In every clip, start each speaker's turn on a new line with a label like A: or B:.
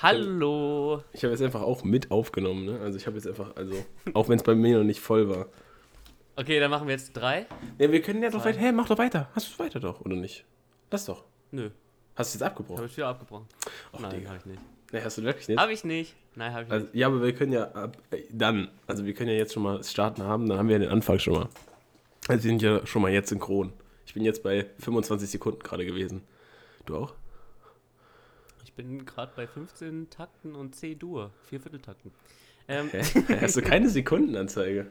A: Hallo.
B: Ich habe jetzt einfach auch mit aufgenommen, ne? Also ich habe jetzt einfach, also, auch wenn es bei mir noch nicht voll war.
A: Okay, dann machen wir jetzt drei.
B: Ja, wir können ja doch weiter. Hä, mach doch weiter. Hast du weiter doch, oder nicht? Lass doch.
A: Nö,
B: Hast du jetzt
A: habe
B: abgebrochen?
A: ich wieder abgebrochen.
B: Ach,
A: Nein, habe ich nicht.
B: Nee, hast du wirklich nicht?
A: Habe ich nicht. Nein, habe ich
B: Also,
A: nicht.
B: ja, aber wir können ja ab, äh, dann, also wir können ja jetzt schon mal starten haben, dann haben wir ja den Anfang schon mal. Also wir sind ja schon mal jetzt synchron. Ich bin jetzt bei 25 Sekunden gerade gewesen. Du auch?
A: Ich bin gerade bei 15 Takten und C-Dur. Vier Vierteltakten. Ähm,
B: Hä? Hast du keine Sekundenanzeige?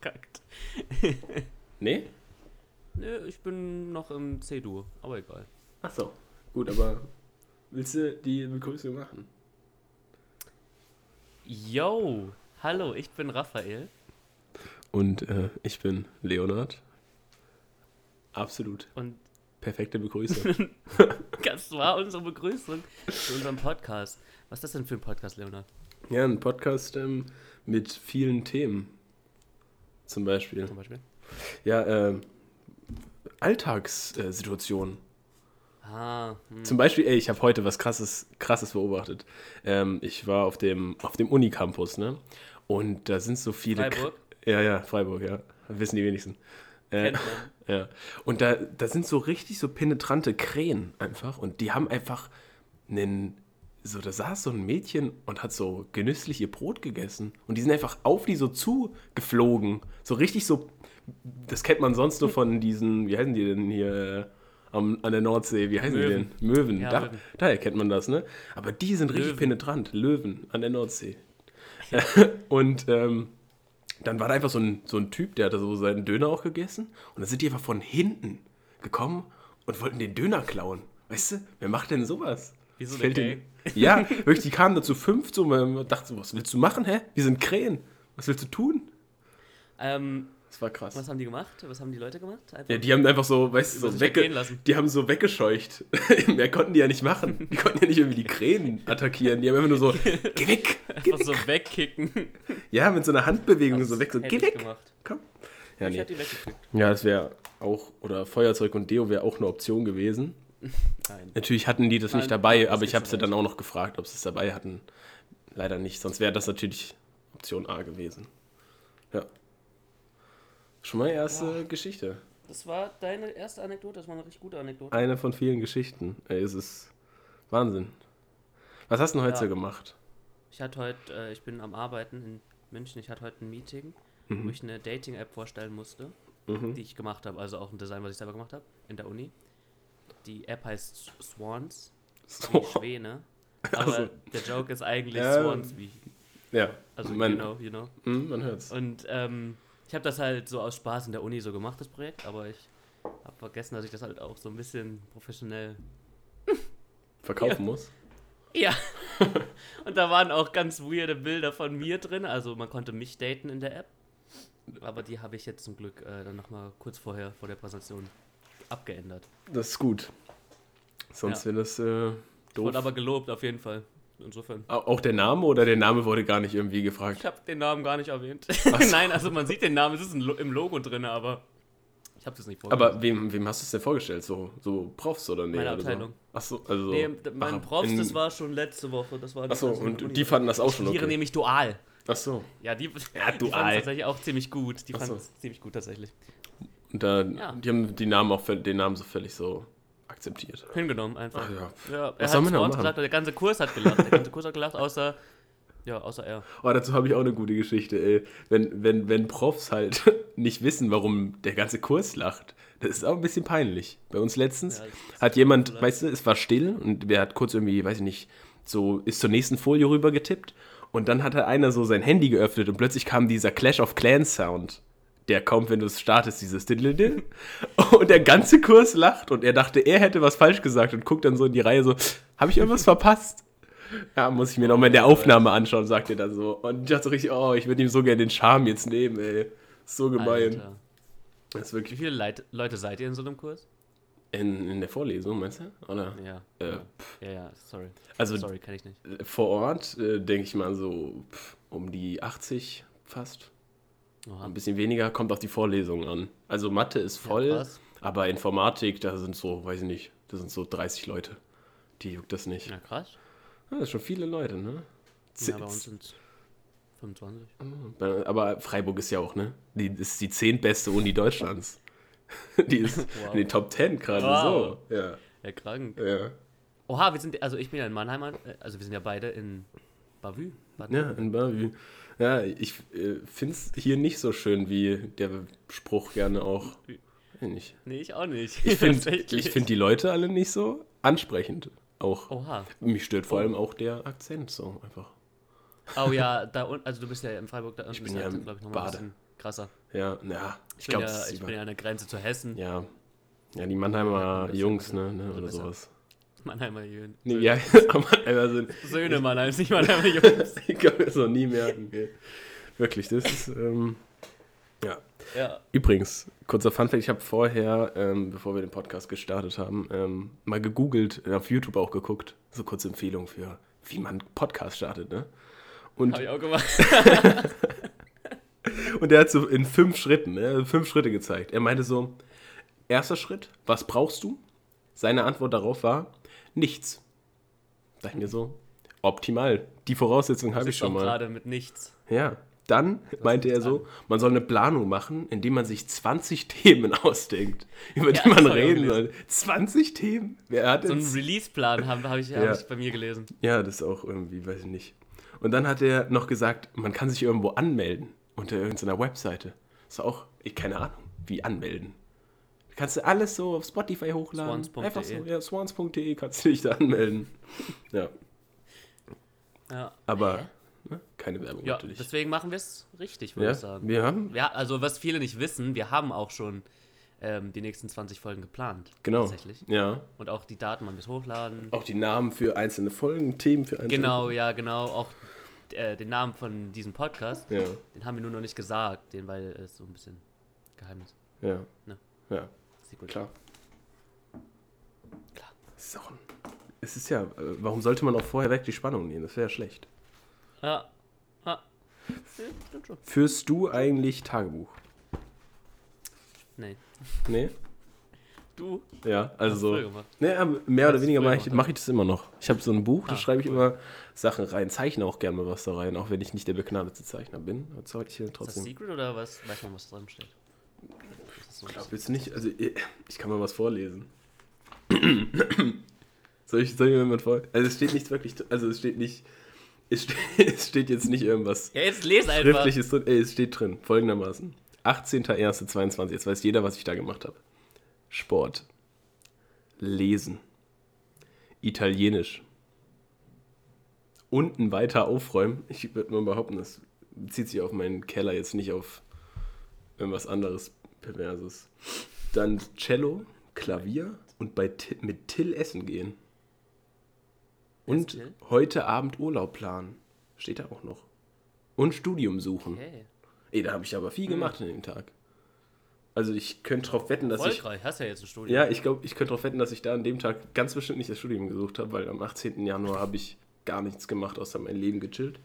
A: kackt.
B: Nee?
A: Nö, ich bin noch im C-Dur, aber egal.
B: Ach so. Gut, aber willst du die Begrüßung machen?
A: Yo, hallo, ich bin Raphael.
B: Und äh, ich bin Leonard. Absolut.
A: Und
B: Perfekte Begrüßung.
A: das war unsere Begrüßung zu unserem Podcast. Was ist das denn für ein Podcast, Leonard?
B: ja, ein Podcast ähm, mit vielen Themen. Zum Beispiel.
A: Zum Beispiel?
B: Ja, ähm, Alltagssituationen.
A: Ah, hm.
B: Zum Beispiel, ey, ich habe heute was krasses, krasses beobachtet. Ähm, ich war auf dem, auf dem Unicampus, ne? Und da sind so viele.
A: Freiburg?
B: Ja, ja, Freiburg, ja. Wissen die wenigsten. Äh, ja. Und da, da sind so richtig so penetrante Krähen einfach. Und die haben einfach einen. So, da saß so ein Mädchen und hat so genüsslich ihr Brot gegessen. Und die sind einfach auf die so zugeflogen. So richtig so. Das kennt man sonst nur von diesen. Wie heißen die denn hier? äh, Am, an der Nordsee, wie heißen
A: Möwen.
B: die denn? Möwen.
A: Ja,
B: da,
A: Möwen.
B: Daher kennt man das, ne? Aber die sind richtig
A: Löwen.
B: penetrant. Löwen an der Nordsee. und ähm, dann war da einfach so ein, so ein Typ, der hatte so seinen Döner auch gegessen. Und dann sind die einfach von hinten gekommen und wollten den Döner klauen. Weißt du, wer macht denn sowas?
A: Wie so
B: Das
A: eine
B: fällt
A: Gang.
B: denen- Ja, wirklich, die kamen dazu fünf so, man dachte so, was willst du machen, hä? Wir sind Krähen. Was willst du tun?
A: Ähm,
B: Das war krass.
A: was haben die gemacht? Was haben die Leute gemacht? Einfach
B: Ja, die haben einfach so, weißt du, so wegge die haben so weggescheucht. Mehr konnten die ja nicht machen. Die konnten ja nicht irgendwie die Krähen attackieren. Die haben einfach nur so, geh weg, geh
A: einfach
B: weg.
A: so wegkicken.
B: Ja, mit so einer Handbewegung so weg, so, geh weg.
A: gemacht.
B: Komm. Ja,
A: Ich
B: nee.
A: die weggekickt.
B: Ja, das wäre auch, oder Feuerzeug und Deo wäre auch eine Option gewesen.
A: Nein.
B: Natürlich hatten die das
A: Nein,
B: nicht dabei,
A: das
B: aber ich habe sie dann auch noch gefragt, ob sie es dabei hatten. Leider nicht, sonst wäre das natürlich Option A gewesen. Schon mal erste Geschichte.
A: Das war deine erste Anekdote, das war eine richtig gute Anekdote.
B: Eine von vielen Geschichten. Ey, es ist Wahnsinn. Was hast du denn heute
A: Ja.
B: so gemacht?
A: Ich hatte heute, äh, ich bin am Arbeiten in München, ich hatte heute ein Meeting,
B: Mhm.
A: wo ich eine Dating-App vorstellen musste,
B: Mhm.
A: die ich gemacht habe, also auch ein Design, was ich selber gemacht habe, in der Uni. Die App heißt Swans, wie Schwäne. Aber
B: Also,
A: der Joke ist eigentlich
B: Ja.
A: Swans, wie,
B: ja,
A: also
B: man,
A: you know, you know.
B: Mhm, man hört's.
A: Und ähm, ich habe das halt so aus Spaß in der Uni so gemacht, das Projekt, aber ich habe vergessen, dass ich das halt auch so ein bisschen professionell.
B: Verkaufen muss.
A: Ja. Und da waren auch ganz weirde Bilder von mir drin. Also man konnte mich daten in der App. Aber die habe ich jetzt zum Glück äh, dann nochmal kurz vorher, vor der Präsentation, abgeändert.
B: Das ist gut. Sonst
A: Ja.
B: wäre das äh,
A: Ich
B: doof.
A: wurde aber gelobt, auf jeden Fall. Insofern.
B: Au- Auch der Name oder der Name wurde gar nicht irgendwie gefragt?
A: Ich habe den Namen gar nicht erwähnt.
B: so.
A: Nein, also man sieht den Namen, es ist im Logo drin, aber ich habe das nicht
B: Aber wem, wem hast du es denn vorgestellt? So, so Profs oder nee?
A: Meine
B: oder
A: Abteilung.
B: So? Achso, also.
A: Nee, mein
B: ach,
A: Profs, das war schon letzte Woche. Das war der
B: und
A: Uni.
B: die fanden das auch schon
A: Ich
B: okay.
A: nämlich dual.
B: Achso.
A: Ja, die,
B: Ja,
A: die fanden es tatsächlich auch ziemlich gut. Die
B: Ach so.
A: fanden es ziemlich gut tatsächlich.
B: Und da,
A: Ja.
B: die haben die Namen auch, den Namen so völlig so akzeptiert.
A: Hingenommen einfach.
B: Ach ja.
A: Ja, er
B: Was
A: hat
B: machen?
A: gesagt, der ganze Kurs hat gelacht. Der ganze Kurs hat gelacht, außer, ja, außer er.
B: Oh, dazu habe ich auch eine gute Geschichte, ey. Wenn, wenn, wenn Profs halt nicht wissen, warum der ganze Kurs lacht, das ist auch ein bisschen peinlich. Bei uns letztens
A: Ja, das-
B: hat jemand, weißt du, es war still und wer hat kurz irgendwie, weiß ich nicht, so ist zur nächsten Folie rüber getippt und dann hatte einer so sein Handy geöffnet und plötzlich kam dieser Clash of Clans Sound. Der kommt, wenn du es startest, dieses Diddle Und der ganze Kurs lacht und er dachte, er hätte was falsch gesagt und guckt dann so in die Reihe so, habe ich irgendwas verpasst? Ja, muss ich mir nochmal in der Aufnahme anschauen, sagt er dann so. Und ich dachte so richtig, oh, ich würde ihm so gerne den Charme jetzt nehmen, ey. So gemein.
A: Alter.
B: Das ist
A: Wie
B: wirklich
A: viele Leit Leute seid ihr in so einem Kurs?
B: in, in der Vorlesung, meinst du? Oder?
A: Ja.
B: Äh,
A: ja. ja, ja, sorry.
B: Also
A: sorry, kann ich nicht.
B: vor Ort äh, denke ich mal so pff, um die 80 fast.
A: Oha.
B: Ein bisschen weniger kommt auf die Vorlesungen an. Also Mathe ist voll,
A: krass.
B: aber Informatik, da sind so, weiß ich nicht, da sind so 30 Leute. Die juckt das nicht.
A: Ja, krass.
B: Ah, das sind schon viele Leute, ne?
A: Ja, bei uns sind 25.
B: Bei- Aber Freiburg ist ja auch, ne? Die ist die zehntbeste Uni Deutschlands. Die ist
A: Wow.
B: in den Top 10 gerade
A: Wow.
B: so. Ja.
A: Ja, krank.
B: Ja.
A: Oha, wir sind, also ich bin ja in Mannheim, äh, also wir sind ja beide in Bavü.
B: Ja, in Bavü. Ja, ich äh, finde es hier nicht so schön, wie der Spruch gerne auch. Nicht.
A: Nee, ich auch nicht.
B: Ich finde ich find die Leute alle nicht so ansprechend. Auch.
A: Oha.
B: Mich stört vor allem auch der Akzent so einfach.
A: Oh ja, da unten, also du bist ja in Freiburg, da unten
B: bin
A: ist
B: ja
A: glaube ich, nochmal ein bisschen krasser.
B: Ja, ja. Ich
A: Ich, bin,
B: glaube,
A: ja, ich bin ja an der Grenze zu Hessen.
B: ja. Ja, die Mannheimer
A: ist
B: Jungs, ne, ne
A: Also
B: oder
A: besser.
B: sowas.
A: Mannheimer Jungen.
B: Nee, ja, Mannheimer sind.
A: Söhne Mannheims, nicht Mannheimer Jungs.
B: Ich kann mir das noch nie merken. Okay. Wirklich, das ist. Ähm, ja.
A: Ja.
B: Übrigens, kurzer Funfact: Ich habe vorher, ähm, bevor wir den Podcast gestartet haben, ähm, mal gegoogelt, äh, auf YouTube auch geguckt. So kurze Empfehlung für, wie man Podcast startet, ne? Und,
A: Habe ich auch gemacht.
B: und er hat so in fünf Schritten, ne, fünf Schritte gezeigt. Er meinte so: Erster Schritt, was brauchst du? Seine Antwort darauf war: Nichts. Sag ich mir so: Optimal. Die Voraussetzung habe ich schon mal.
A: gerade mit nichts.
B: Ja. Dann meinte er so, man soll eine Planung machen, indem man sich 20 Themen ausdenkt, über
A: Ja,
B: die man
A: das
B: reden soll. 20 Themen? Wer hat
A: So einen? Release-Plan habe hab ich,
B: Ja.
A: hab ich bei mir gelesen.
B: Ja, das ist auch irgendwie, weiß ich nicht. Und dann hat er noch gesagt, man kann sich irgendwo anmelden unter irgendeiner Webseite. Ist auch, ich keine Ahnung, wie anmelden. Kannst du alles so auf Spotify hochladen?
A: Swans.de.
B: Einfach so, ja, swans.de kannst du dich da anmelden. Ja,
A: Ja,
B: aber ne, keine Werbung
A: ja
B: natürlich.
A: deswegen machen wir es richtig, würde
B: Ja,
A: ich sagen.
B: wir haben,
A: Ja, also was viele nicht wissen, wir haben auch schon ähm, die nächsten 20 Folgen geplant.
B: genau,
A: Tatsächlich.
B: ja.
A: Und auch die Daten man bis hochladen.
B: Auch die Namen für einzelne Folgen, Themen für einzelne
A: Genau, ja, genau. Auch äh, den Namen von diesem Podcast,
B: Ja,
A: den haben wir nur noch nicht gesagt, den, weil es so ein bisschen Geheimnis.
B: ja.
A: Ne.
B: Ja,
A: Secret.
B: klar.
A: Klar.
B: Es ist, auch ein, es ist ja, äh, warum sollte man auch vorher weg die Spannung nehmen? Das wäre ja schlecht.
A: Ja. ja. stimmt schon.
B: Führst du eigentlich Tagebuch?
A: Nee.
B: Nee?
A: Du?
B: Ja, also. Nee, mehr oder weniger mache ich,
A: gemacht,
B: mach ich das immer noch. Ich habe so ein Buch, da
A: Ah,
B: schreibe ich
A: cool.
B: immer Sachen rein, zeichne auch gerne mal was da rein, auch wenn ich nicht der begnadete Zeichner bin. Zeige ich hier
A: Ist das
B: trotzdem.
A: Secret oder was? Weiß man, was drin steht? So
B: Ich glaube jetzt nicht, also ich, ich kann mal was vorlesen. soll, ich, soll ich mir mal vor? Also es steht nichts wirklich, also es steht nicht, es steht, es steht jetzt nicht irgendwas
A: ja, jetzt lese einfach.
B: Schriftliches drin, ey, es steht drin, folgendermaßen. 18.01.22, jetzt weiß jeder, was ich da gemacht habe. Sport. Lesen. Italienisch. Unten weiter aufräumen. Ich würde mal behaupten, das bezieht sich auf meinen Keller, jetzt nicht auf irgendwas anderes Perverses. Dann Cello, Klavier und bei mit Till essen gehen. Und heute Abend Urlaub planen. Steht da auch noch. Und Studium suchen.
A: Okay.
B: Ey, da habe ich aber viel
A: Hm.
B: gemacht an dem Tag. Also ich könnte drauf wetten, dass ich.
A: Erfolgreich, hast ja jetzt ein Studium.
B: Ja, ich glaube, ich könnte darauf wetten, dass ich da an dem Tag ganz bestimmt nicht das Studium gesucht habe, weil am 18. Januar habe ich gar nichts gemacht, außer mein Leben gechillt.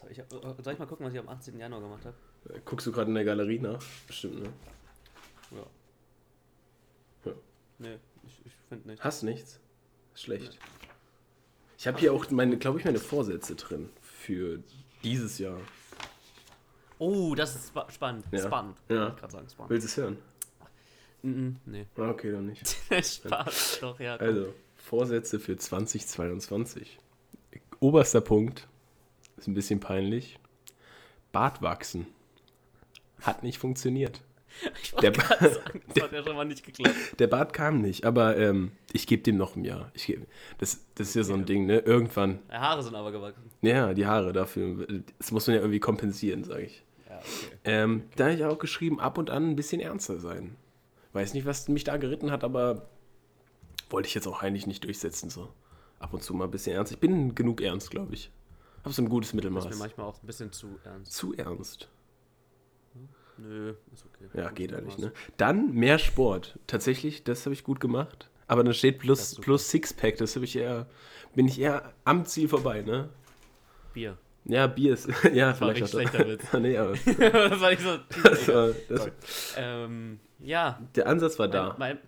A: Hab ich, soll ich mal gucken, was ich am 18. Januar gemacht habe?
B: Guckst du gerade in der Galerie nach? Bestimmt, ne?
A: Ja.
B: Ja.
A: Nee, ich, ich finde nicht.
B: Hast nichts? Schlecht. Ich habe hier auch meine, glaube ich, meine Vorsätze drin für dieses Jahr.
A: Oh, das ist spa spannend.
B: Ja.
A: Spannend.
B: Ja.
A: Ich gerade sagen, spannend.
B: Willst du es hören?
A: Nee.
B: Ah, Okay, dann nicht.
A: Spaß, doch, ja. komm.
B: Also, Vorsätze für 2022. Oberster Punkt, ist ein bisschen peinlich. Bart wachsen. Hat nicht funktioniert.
A: ich
B: der-
A: gerade sagen, das hat ja schon mal nicht geklappt.
B: Der Bart kam nicht, aber ähm, ich gebe dem noch ein Jahr. Ich geb, das, das ist ja so ein Ding, ne? Irgendwann,
A: Die Haare sind aber gewachsen.
B: ja, die Haare dafür, das muss man ja irgendwie kompensieren, sage ich.
A: Ja, okay.
B: Ähm, da habe ich auch geschrieben, ab und an ein bisschen ernster sein. Weiß nicht, was mich da geritten hat, aber wollte ich jetzt auch eigentlich nicht durchsetzen, so. Ab und zu mal ein bisschen ernst. Ich bin genug ernst, glaube ich. Habe so ein gutes
A: Das ist mir
B: Mittelmaß.
A: manchmal auch ein bisschen zu ernst.
B: Zu ernst.
A: Nö, ist okay.
B: Ja, geht eigentlich, ne? Dann mehr Sport. Tatsächlich, das habe ich gut gemacht. Aber dann steht
A: Das
B: plus, plus Sixpack, das habe ich eher, bin ich eher am Ziel vorbei, ne?
A: Bier.
B: Ja, Bier ist, ja,
A: war
B: vielleicht auch
A: schlechter Witz.
B: nee, aber
A: das war nicht so.
B: das war, das,
A: Ähm, ja.
B: der Ansatz war da.
A: Mein, mein,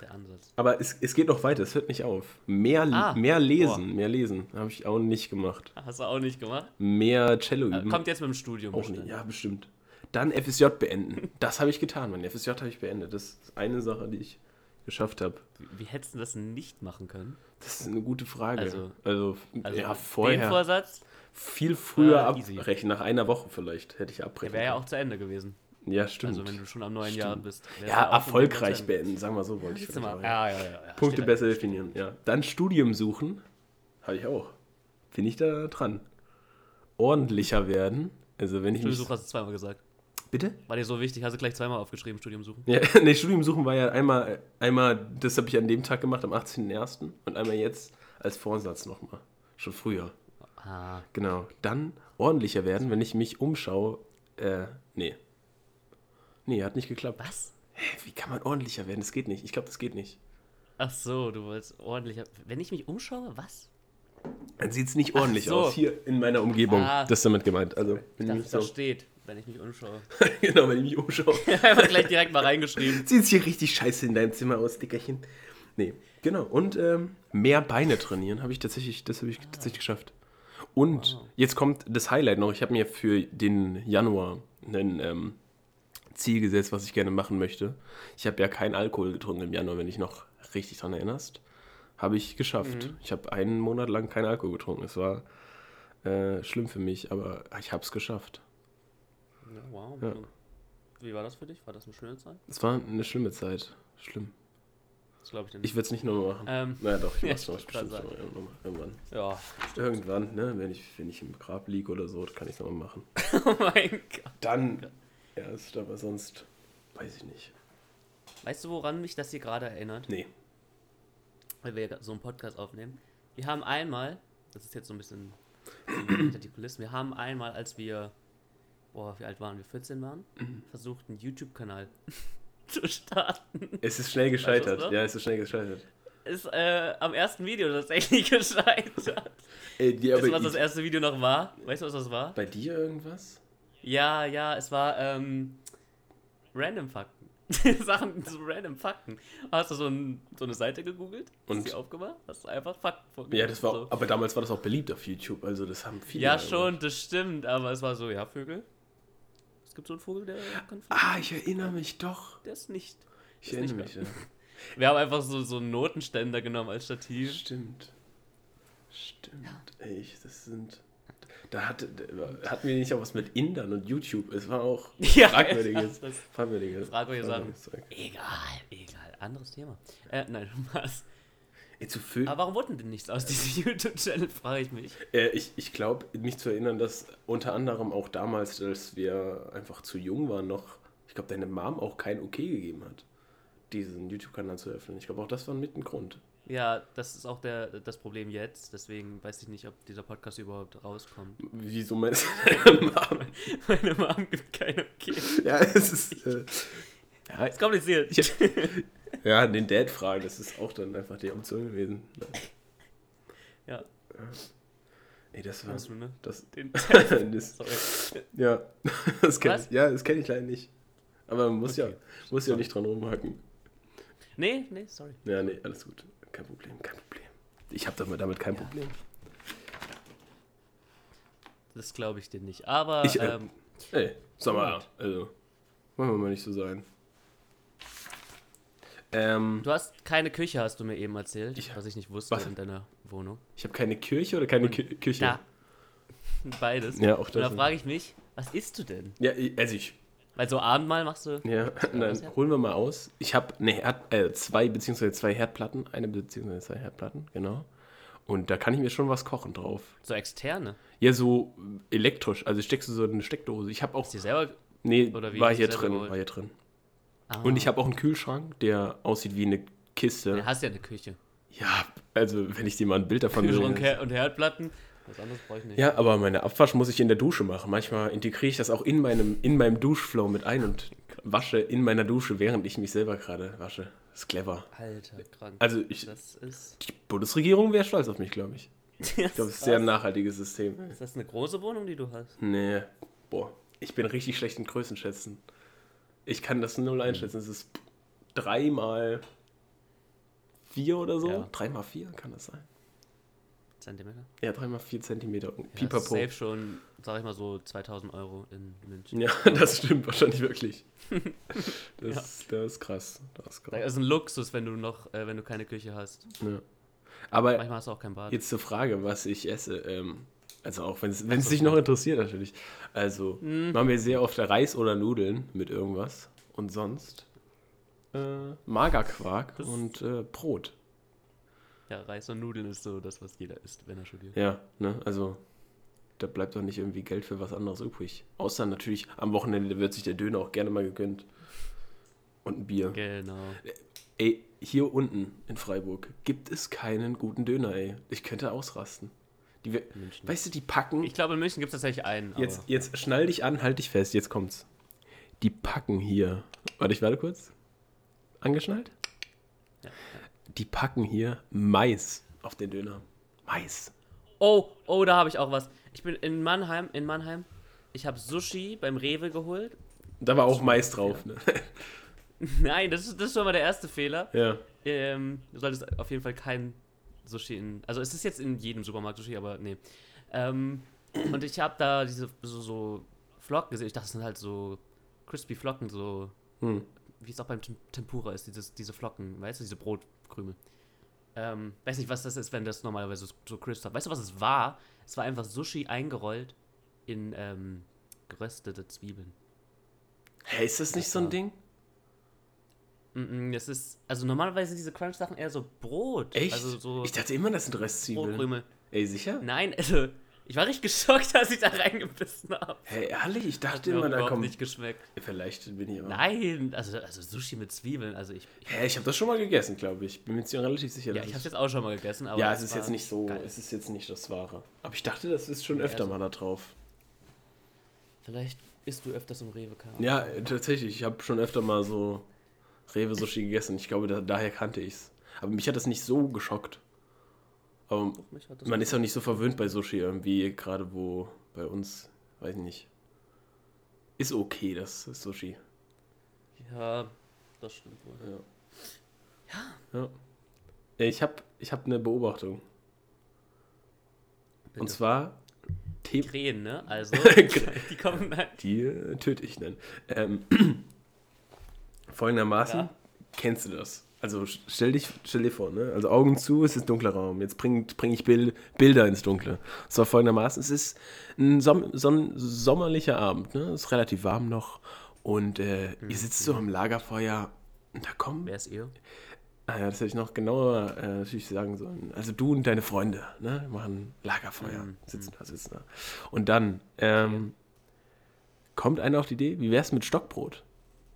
A: der Ansatz.
B: Aber es, es geht noch weiter, es hört nicht auf. Mehr,
A: Ah.
B: mehr lesen, mehr lesen. Habe ich auch nicht gemacht.
A: Hast du auch nicht gemacht?
B: Mehr Cello üben.
A: Kommt jetzt mit dem Studium.
B: auch
A: bestimmt.
B: nicht. Ja, bestimmt. Dann FSJ beenden. Das habe ich getan, mein FSJ habe ich beendet. Das ist eine Sache, die ich geschafft habe.
A: Wie, wie hättest du das nicht machen können?
B: Das ist eine gute Frage.
A: Also-
B: also,
A: Also
B: ja,
A: Den
B: vorher.
A: Vorsatz,
B: Viel früher
A: easy.
B: abbrechen, nach einer Woche vielleicht hätte ich
A: der
B: abbrechen
A: wäre ja auch zu Ende gewesen.
B: Ja, stimmt.
A: Also wenn du schon am neuen
B: Stimmt.
A: Jahr bist.
B: ja, erfolgreich beenden, sagen wir so, wollte ich
A: mal.
B: ja.
A: Ja, ja.
B: Punkte
A: Steht
B: besser definieren, ja. Dann Studium suchen, habe ich auch. Bin ich da dran. Ordentlicher werden, also wenn ich
A: Studium
B: mich...
A: hast du zweimal gesagt.
B: Bitte?
A: War dir so wichtig, hast du gleich zweimal aufgeschrieben, Studium suchen?
B: Ja, nee, Studium suchen war ja einmal, einmal das habe ich an dem Tag gemacht, am 18.01. und einmal jetzt als Vorsatz nochmal. Schon früher.
A: Ah,
B: Genau. Dann ordentlicher werden, wenn ich mich umschaue. Äh, nee. Nee, hat nicht geklappt.
A: was?
B: Hä, wie kann man ordentlicher werden? Das geht nicht. Ich glaube, das geht nicht.
A: Ach so, du wolltest ordentlich. Wenn ich mich umschaue, was?
B: Dann sieht es nicht ordentlich
A: so.
B: aus. Hier in meiner Umgebung.
A: Ah.
B: Das ist damit gemeint. Also, wenn
A: dachte,
B: ich mich
A: da
B: so,
A: steht, wenn ich mich umschaue.
B: genau, wenn ich mich umschaue.
A: Einfach gleich direkt mal reingeschrieben.
B: Sieht hier richtig scheiße in deinem Zimmer aus, Dickerchen. Nee, genau. Und ähm, mehr Beine trainieren habe ich tatsächlich, das habe ich tatsächlich geschafft. Und jetzt kommt das Highlight noch. Ich habe mir für den Januar ein ähm, Ziel gesetzt, was ich gerne machen möchte. Ich habe ja keinen Alkohol getrunken im Januar, wenn dich noch richtig dran erinnerst. Habe ich geschafft. Ich habe einen Monat lang keinen Alkohol getrunken. Es war äh, schlimm für mich, aber ich habe es geschafft.
A: Ja, wow.
B: Ja.
A: Wie war das für dich? War das eine schöne Zeit?
B: Es war eine schlimme Zeit. Schlimm.
A: Das glaube ich dir
B: Ich
A: nicht.
B: würde es nicht nochmal machen.
A: Ähm,
B: naja, doch, ich
A: ja,
B: noch
A: wollte gerade
B: bestimmt noch mal irgendwann.
A: ja.
B: Irgendwann, ne, wenn ich, wenn ich im Grab liege oder so, kann ich es nochmal machen.
A: Oh mein Gott.
B: Dann erst, aber sonst weiß ich nicht.
A: Weißt du, woran mich das hier gerade erinnert?
B: Nee.
A: Weil wir ja so einen Podcast aufnehmen. Wir haben einmal, das ist jetzt so ein bisschen hinter die Kulissen, wir haben einmal, als wir, boah, wie alt waren wir? 14 waren?
B: Mhm.
A: Versucht, einen YouTube-Kanal zu starten.
B: Es ist schnell gescheitert. Ja, es ist schnell gescheitert.
A: Ist äh, am ersten Video tatsächlich gescheitert.
B: Ey, die,
A: Weißt du, was das erste Video noch war? Weißt du, was das war?
B: bei dir irgendwas?
A: Ja, ja, es war ähm, Random Fakten. Sachen zu Random Fakten. Hast du so, ein, so eine Seite gegoogelt? Hast
B: Und?
A: die aufgemacht? Hast du einfach Fakten vorgelesen?
B: Ja, das war,
A: so.
B: aber damals war das auch beliebt auf YouTube, also das haben viele.
A: Ja, schon, das stimmt, aber es war so, ja, Vögel. Es gibt so einen Vogel, der kann fliegen.
B: Ah, ich erinnere mich doch.
A: Der ist nicht.
B: Ich
A: Ist
B: erinnere
A: nicht
B: mich, ja.
A: Wir haben einfach so, so einen Notenständer genommen als Stativ.
B: Stimmt. Stimmt. Ey, ich, das sind. Da hatte, hatten wir nicht auch was mit Indern und YouTube. Es war auch
A: Ja,
B: fragwürdiges.
A: das-
B: fragwürdiges.
A: Fragwürdige Sachen.
B: fragwürdiges.
A: Egal, egal. Anderes Thema. Äh, nein, was?
B: Ey, zu viel.
A: Aber warum wurden denn nichts aus diesem YouTube-Channel, frage ich mich.
B: Äh, ich ich glaube, mich zu erinnern, dass unter anderem auch damals, als wir einfach zu jung waren, noch, ich glaube, deine Mom auch kein Okay gegeben hat, diesen YouTube-Kanal zu öffnen. Ich glaube, auch das war mit ein Grund.
A: Ja, das ist auch der, das Problem jetzt. Deswegen weiß ich nicht, ob dieser Podcast überhaupt rauskommt.
B: Wieso meinst du deine Mom?
A: Meine Mom gibt keine Okay.
B: Ja, es ist. Äh, ja,
A: Ist kompliziert.
B: ich, ja, den Dad fragen, das ist auch dann einfach die Option gewesen.
A: Ja,
B: Ey, das war.
A: weißt du, ne?
B: Das,
A: Den
B: das,
A: Sorry.
B: ja, das kenn ich. Ja, das kenne ich leider nicht. Aber man muss
A: Okay.
B: ja, muss ja nicht dran rumhacken.
A: Nee, nee, sorry.
B: Ja, nee, alles gut. Kein Problem, kein Problem. Ich habe damit, damit kein
A: Ja.
B: Problem.
A: Das glaube ich dir nicht. Aber
B: Ich, äh,
A: ähm,
B: Ey, sag mal, also, wollen wir mal nicht so sein. Ähm,
A: du hast keine Küche, hast du mir eben erzählt,
B: Ich-
A: was ich nicht wusste
B: was?
A: in deiner Wohnung.
B: ich habe keine Kirche oder keine Kü Küche?
A: Da. Beides.
B: Ja, auch
A: Und da
B: das.
A: frage ich mich, was isst du denn?
B: Ja, also ich,
A: Weil so Abendmahl machst du.
B: ja, nein,
A: ja?
B: holen wir mal aus. Ich habe eine Herd, äh, zwei beziehungsweise zwei Herdplatten, eine beziehungsweise zwei Herdplatten, genau. Und da kann ich mir schon was kochen drauf.
A: So externe.
B: Ja, so elektrisch, also steckst du so eine Steckdose. Ich habe auch,
A: Ist die selber.
B: nee,
A: oder wie
B: war hier drin,
A: geholt?
B: war hier drin.
A: Ah,
B: Und ich habe auch einen Kühlschrank, der aussieht wie eine Kiste.
A: Du hast ja eine Küche.
B: Ja, also wenn ich dir mal ein Bild davon
A: Kühlschrank
B: will.
A: Und Herdplatten. Was anderes brauche ich nicht.
B: Ja, aber meine Abwasch muss ich in der Dusche machen. Manchmal integriere ich das auch in meinem, in meinem Duschflow mit ein und wasche in meiner Dusche, während ich mich selber gerade wasche. Das ist clever.
A: Alter, krank.
B: Also ich,
A: das ist.
B: die Bundesregierung wäre stolz auf mich, glaube ich.
A: Das
B: Ich glaube, es ist ein sehr nachhaltiges System.
A: Ist das eine große Wohnung, die du hast?
B: Nee, boah, ich bin richtig schlecht in Größenschätzen. Ich kann das null einschätzen. Es ist dreimal 4 oder so.
A: Ja.
B: 3 mal 4 kann das sein?
A: Zentimeter.
B: Ja, 3 mal 4 Zentimeter.
A: Ja,
B: Pipapo.
A: safe schon, sag ich mal so, 2000 Euro in München.
B: Ja, das stimmt wahrscheinlich wirklich. Das, das ist krass. Das ist krass.
A: Das ist ein Luxus, wenn du noch, äh, wenn du keine Küche hast.
B: Ja. Aber
A: Manchmal hast du auch kein Bad.
B: jetzt zur Frage, was ich esse. Ähm, also auch wenn es dich noch interessiert natürlich. Also
A: Hm.
B: machen wir sehr oft Reis oder Nudeln mit irgendwas. Und sonst äh, Magerquark
A: Das-
B: und äh, Brot.
A: Ja, Reis und Nudeln ist so das, was jeder isst, wenn er studiert.
B: Ja, ne? Also da bleibt doch nicht irgendwie Geld für was anderes übrig. Außer natürlich am Wochenende wird sich der Döner auch gerne mal gegönnt. Und ein Bier.
A: Genau.
B: Ey, hier unten in Freiburg gibt es keinen guten Döner, ey. Ich könnte ausrasten. Die, wir-
A: München.
B: weißt du, die packen.
A: Ich glaube, in München gibt es tatsächlich einen. Aber
B: jetzt, jetzt schnall dich an, halt dich fest, jetzt kommt's. Die packen hier. Warte, ich warte kurz. Angeschnallt?
A: Ja,
B: Die packen hier Mais auf den Döner. Mais.
A: Oh, oh, da habe ich auch was. Ich bin in Mannheim, in Mannheim. Ich habe Sushi beim Rewe geholt.
B: Da war auch Mais drauf, ne?
A: Nein, das ist, das ist schon mal der erste Fehler.
B: ja.
A: Ähm, du solltest auf jeden Fall kein Sushi in. Also es ist jetzt in jedem Supermarkt Sushi, aber nee. Ähm, und ich habe da diese so, so Flocken gesehen. Ich dachte, das sind halt so crispy Flocken, so
B: Hm.
A: wie es auch beim Tem- Tempura ist, dieses, diese Flocken, weißt du, diese Brotkrümel. Ähm, weiß nicht, was das ist, wenn das normalerweise so, so crisp hat. Weißt du, was es war? Es war einfach Sushi eingerollt in ähm, geröstete Zwiebeln.
B: Hä, ist das nicht so ein Ding?
A: Das ist, also normalerweise sind diese Crunch-Sachen eher so Brot.
B: Echt?
A: Also so
B: ich dachte immer, das sind Röstzwiebeln.
A: Brotkrümel.
B: Ey, sicher?
A: Nein, also ich war richtig geschockt, als ich da reingebissen habe.
B: Hey, ehrlich? Ich dachte immer, da kommt.
A: nicht geschmeckt.
B: Vielleicht bin ich aber.
A: Nein, also, also Sushi mit Zwiebeln, also ich, ich
B: Hä, ich habe das schon mal gegessen, glaube ich. Bin mir ziemlich relativ sicher.
A: ja,
B: dass
A: ich habe
B: es-
A: jetzt auch schon mal gegessen, aber
B: ja, es ist jetzt nicht so,
A: geil.
B: es ist jetzt nicht das Wahre. Aber ich dachte, das ist schon
A: Ja,
B: öfter
A: so.
B: mal da drauf.
A: Vielleicht isst du öfters im Rewe Karl.
B: Ja, äh, tatsächlich. Ich habe schon öfter mal so Rewe-Sushi gegessen. Ich glaube, da, daher kannte ich's. Aber mich hat das nicht so geschockt. Aber man ist auch nicht so verwöhnt bei Sushi irgendwie, gerade wo bei uns, weiß ich nicht. Ist okay, das Sushi.
A: Ja, das stimmt wohl.
B: Ja. ja. Ich habe ich hab eine Beobachtung.
A: Bitte.
B: Und zwar
A: Krähen, ne? Also, die kommen halt.
B: Die äh, töte ich dann. Ähm, folgendermaßen,
A: Ja.
B: kennst du das? Also st- stell, dich, stell dir vor, ne? also Augen zu, es ist dunkler Raum. Jetzt bringe bring ich Bil Bilder ins Dunkle. So folgendermaßen, es ist ein, Som so ein sommerlicher Abend, ne? es ist relativ warm noch und äh, ihr sitzt so am Lagerfeuer und da kommen
A: Wer ist ihr?
B: Ah ja, das hätte ich noch genauer äh, natürlich sagen sollen. Also du und deine Freunde, ne, machen Lagerfeuer,
A: Mhm.
B: sitzen da, sitzen da. Und dann ähm, kommt einer auf die Idee, wie wär's mit Stockbrot?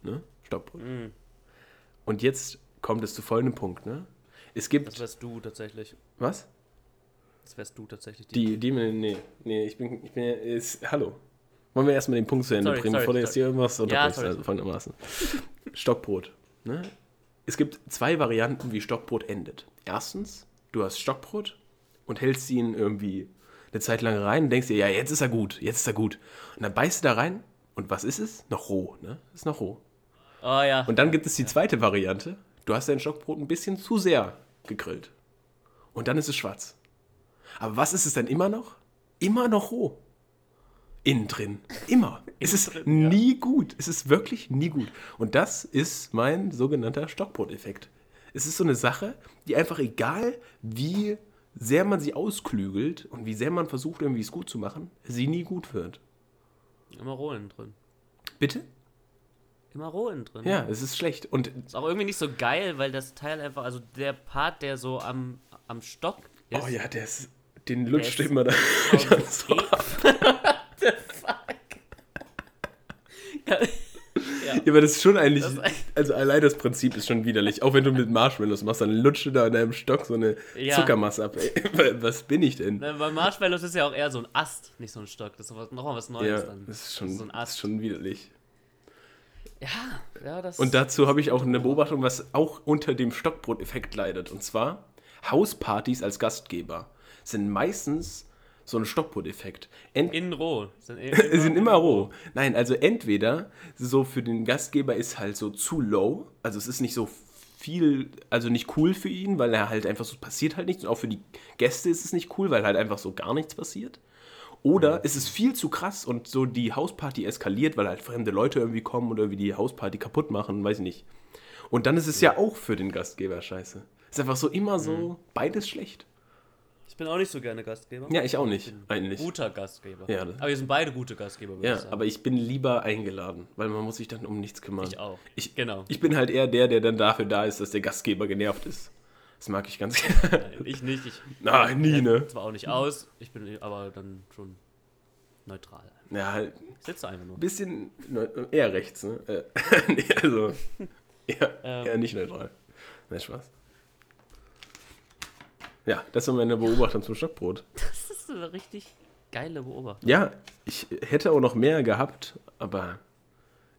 B: Ne? Stockbrot.
A: Mhm.
B: Und jetzt kommt es zu folgendem Punkt, ne? Es gibt,
A: Das wärst du tatsächlich.
B: was?
A: Das wärst du tatsächlich.
B: Die, die, nee, nee, ich bin, ich bin, ja- ist, hallo. Wollen wir erstmal den Punkt zu Ende
A: Sorry,
B: bringen,
A: sorry,
B: bevor du jetzt hier irgendwas
A: Ja,
B: unterbrichst,
A: sorry.
B: also folgendermaßen. Stockbrot. Ne? Es gibt zwei Varianten, wie Stockbrot endet. Erstens, du hast Stockbrot und hältst ihn irgendwie eine Zeit lang rein und denkst dir, ja, jetzt ist er gut, jetzt ist er gut. Und dann beißt du da rein und was ist es? Noch roh, ne? Ist noch roh.
A: Oh ja.
B: Und dann gibt es die zweite Variante. Du hast dein Stockbrot ein bisschen zu sehr gegrillt. Und dann ist es schwarz. Aber was ist es denn immer noch? Immer noch roh. Innen drin. Immer. es ist
A: drin, ja.
B: nie gut. Es ist wirklich nie gut. Und das ist mein sogenannter Stockbrot-Effekt. Es ist so eine Sache, die einfach egal, wie sehr man sie ausklügelt und wie sehr man versucht, irgendwie es gut zu machen, sie nie gut wird.
A: Immer roh innen drin.
B: Bitte?
A: Immer roh innen drin.
B: Ja, es ist schlecht. Und
A: Ist auch irgendwie nicht so geil, weil das Teil einfach, also der Part, der so am, am Stock ist.
B: Oh ja, der ist, den lutscht
A: ist
B: immer da.
A: voll
B: so ab.
A: ja.
B: Ja, aber das ist schon eigentlich,
A: Das ist
B: also allein das Prinzip ist schon widerlich. Auch wenn du mit Marshmallows machst, dann lutscht du da in deinem Stock so eine
A: Ja.
B: Zuckermasse ab. Ey, was bin ich denn?
A: Ne, Bei Marshmallows ist ja auch eher so ein Ast, nicht so ein Stock. Das ist nochmal was Neues
B: Ja,
A: dann.
B: das ist schon,
A: so ein
B: das
A: Ast.
B: ist schon widerlich.
A: Ja, ja, das.
B: Und dazu habe ich auch eine Beobachtung, was auch unter dem Stockbrot-Effekt leidet. Und zwar, Hauspartys als Gastgeber sind meistens so ein Stockbrot-Effekt. Ent
A: innen roh. Sind, i-
B: sind immer roh. Nein, also entweder so für den Gastgeber ist halt so zu low, also es ist nicht so viel, also nicht cool für ihn, weil er halt einfach so passiert halt nichts. Und auch für die Gäste ist es nicht cool, weil halt einfach so gar nichts passiert. Oder ist es viel zu krass und so die Hausparty eskaliert, weil halt fremde Leute irgendwie kommen und irgendwie die Hausparty kaputt machen, weiß ich nicht. Und dann ist es ja auch für den Gastgeber scheiße. Ist einfach so immer so, beides schlecht.
A: Ich bin auch nicht so gerne Gastgeber.
B: Ja, ich auch nicht,
A: bin
B: eigentlich.
A: Guter Gastgeber.
B: Ja,
A: aber wir sind beide gute Gastgeber, würde ich
B: Ja,
A: sagen.
B: aber ich bin lieber eingeladen, weil man muss sich dann um nichts kümmern.
A: ich auch.
B: Ich,
A: genau.
B: ich bin halt eher der, der dann dafür da ist, dass der Gastgeber genervt ist. Das mag ich ganz gerne.
A: Nein, ich nicht. Ich
B: Nein, nie, ne?
A: zwar auch nicht aus, ich bin aber dann schon neutral.
B: Ja, halt
A: Ich sitze einfach nur.
B: ein bisschen eher rechts, ne? Äh, nee, also eher,
A: Ähm.
B: eher nicht neutral. Nein, Spaß. Ja, das war meine Beobachtung zum Stockbrot.
A: Das ist eine richtig geile Beobachtung.
B: Ja, ich hätte auch noch mehr gehabt, aber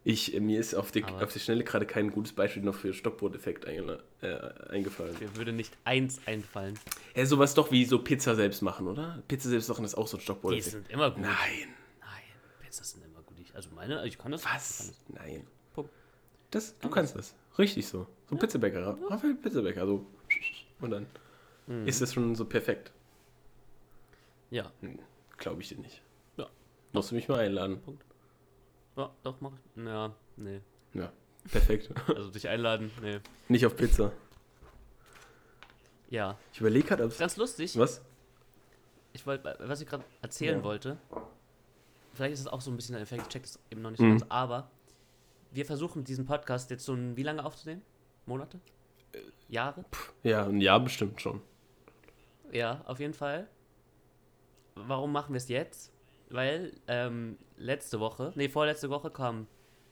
B: ich, mir ist auf die,
A: Aber-
B: auf die Schnelle gerade kein gutes Beispiel noch für Stockbrot-Effekt eingela- äh, eingefallen.
A: Mir würde nicht eins einfallen.
B: Ja, sowas doch wie so Pizza selbst machen, oder? Pizza selbst machen ist auch so ein
A: Die
B: Stockbrot-Effekt.
A: sind immer gut.
B: Nein.
A: Nein, Pizzas sind immer gut. Also meine, ich kann das.
B: Was?
A: kann das.
B: Nein.
A: Punkt.
B: Das, du kannst das. Richtig so. So ein Pizzabäcker. Raphael Pizzabäcker. So. Und dann
A: Mhm.
B: ist das schon so perfekt.
A: Ja.
B: Glaube ich dir nicht.
A: Ja.
B: Musst du mich mal einladen.
A: Ja, doch, mach ich. Ja, nee.
B: Ja. Perfekt.
A: Also dich einladen, nee.
B: nicht auf Pizza.
A: Ja.
B: Ich überlege gerade, ob
A: Ganz lustig.
B: Was?
A: Ich wollte, was ich gerade erzählen
B: Ja.
A: wollte, vielleicht ist es auch so ein bisschen ein Effekt, ich check das eben noch nicht so
B: Mhm.
A: ganz, aber wir versuchen diesen Podcast jetzt so ein, wie lange aufzunehmen? Monate? Jahre?
B: Ja, ein Jahr bestimmt schon.
A: Ja, auf jeden Fall. Warum machen wir es jetzt? Weil ähm, letzte Woche, nee, vorletzte Woche kam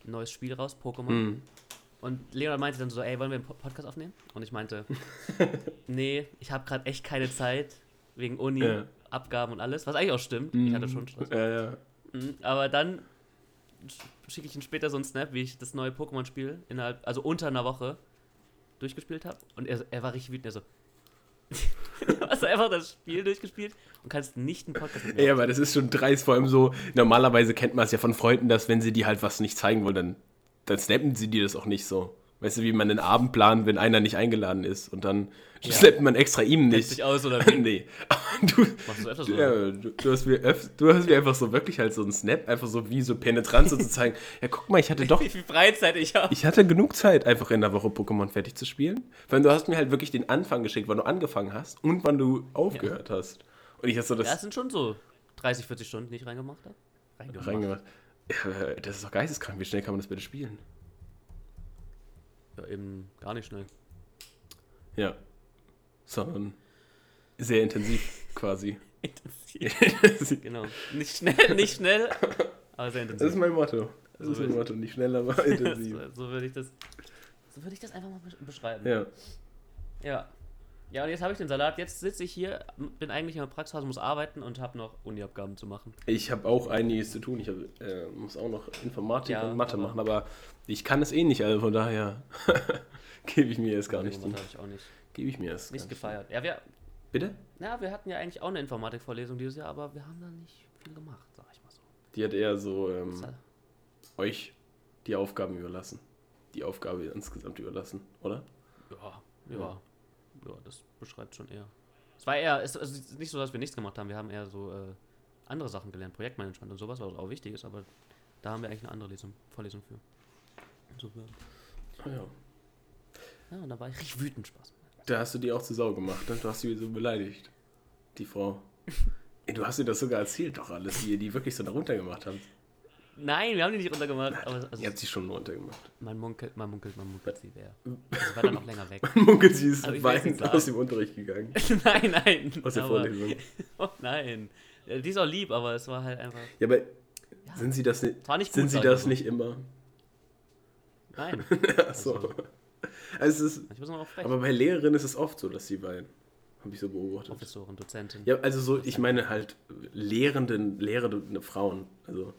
A: ein neues Spiel raus, Pokémon.
B: Mhm.
A: Und Leonard meinte dann so, ey, wollen wir einen Po- Podcast aufnehmen? Und ich meinte, nee, ich habe gerade echt keine Zeit, wegen Uni,
B: Ja.
A: Abgaben und alles, was eigentlich auch stimmt. Ich hatte schon Stress.
B: Ja, ja.
A: Mhm, Aber dann sch- schicke ich ihm später so einen Snap, wie ich das neue Pokémon-Spiel innerhalb, also unter einer Woche durchgespielt habe. Und er, er war richtig wütend. Er so, du hast einfach das Spiel durchgespielt und kannst nicht einen Podcast mit mir
B: Ja, aber das ist schon dreist. Vor allem so, normalerweise kennt man es ja von Freunden, dass wenn sie dir halt was nicht zeigen wollen, dann, dann snappen sie dir das auch nicht so. Weißt du, wie man den Abend plant, wenn einer nicht eingeladen ist und dann
A: Ja.
B: snappt man extra ihm nicht.
A: dich aus oder wie?
B: nee. Du,
A: Machst du öfter so?
B: ja, du, du, hast mir öf, du hast mir einfach so wirklich halt so einen Snap, einfach so wie so penetrant so zu zeigen. Ja, guck mal, ich hatte doch
A: Wie viel Freizeit ich habe.
B: Ich hatte genug Zeit, einfach in der Woche Pokémon fertig zu spielen. Weil du hast mir halt wirklich den Anfang geschickt, wann du angefangen hast und wann du aufgehört hast. Und ich hast so das
A: Das sind schon so 30, 40 Stunden, die ich reingemacht habe. Reingemacht.
B: reingemacht. Ja, das ist doch geisteskrank. Wie schnell kann man das bitte spielen?
A: Ja, eben gar nicht schnell.
B: Ja. Sondern sehr intensiv quasi.
A: Intensiv. Genau. Nicht schnell, nicht schnell, aber sehr
B: Das ist
A: intensiv.
B: mein Motto. Das
A: So
B: ist mein Motto. Nicht schnell, aber intensiv.
A: so würde ich das. So würde ich das einfach mal besch- beschreiben.
B: Ja.
A: Ja. Ja, und jetzt habe ich den Salat. Jetzt sitze ich hier, bin eigentlich in der Praxis, muss arbeiten und habe noch Uni-Abgaben zu machen.
B: Ich habe auch einiges zu tun. Ich hab, äh, muss auch noch Informatik
A: Ja,
B: und Mathe
A: aber-
B: machen, aber ich kann es eh nicht, also von daher gebe ich mir jetzt gar nicht.
A: Informatik habe ich auch nicht,
B: Gebe ich mir jetzt.
A: nicht gefeiert. Ja, wir,
B: Bitte?
A: ja, wir hatten ja eigentlich auch eine Informatikvorlesung dieses Jahr, aber wir haben da nicht viel gemacht, sag ich mal so.
B: Die hat eher so ähm, euch die Aufgaben überlassen. Die Aufgabe insgesamt überlassen, oder?
A: Ja, ja. Ja, das beschreibt schon eher. Es war eher, es, also ist nicht so, dass wir nichts gemacht haben. Wir haben eher so äh, andere Sachen gelernt, Projektmanagement und sowas, was auch wichtig ist, aber da haben wir eigentlich eine andere Lesung, Vorlesung für. Insofern.
B: Ah, ja.
A: Ja, und da war ich richtig wütend, Spaß.
B: Da hast du die auch zu Sau gemacht, ne? Du hast sie so beleidigt. Die Frau. Ey, du hast dir das sogar erzählt, doch alles, wie ihr die wirklich so da runtergemacht habt.
A: Nein, wir haben die nicht runtergemacht. Aber also,
B: Ihr habt sie schon runtergemacht.
A: man munkelt, man munkelt, man munkelt, sie wäre. Sie war dann noch länger weg.
B: Munkelt, sie ist weinend aus dem Unterricht gegangen.
A: nein, nein.
B: Aus der
A: aber,
B: Vorlesung.
A: Oh, nein. Die ist auch lieb, aber es war halt einfach.
B: Ja, aber
A: Ja,
B: sind sie das nicht,
A: nicht gut,
B: sind sie das
A: so.
B: nicht immer?
A: Nein.
B: Achso.
A: Also-
B: Also es ist,
A: Ich muss noch frech.
B: aber bei Lehrerinnen ist es oft so, dass sie weinen. Habe ich so beobachtet.
A: Professorin, Dozentin.
B: Ja, also so, ich meine halt Lehrenden, lehrende Frauen. Also,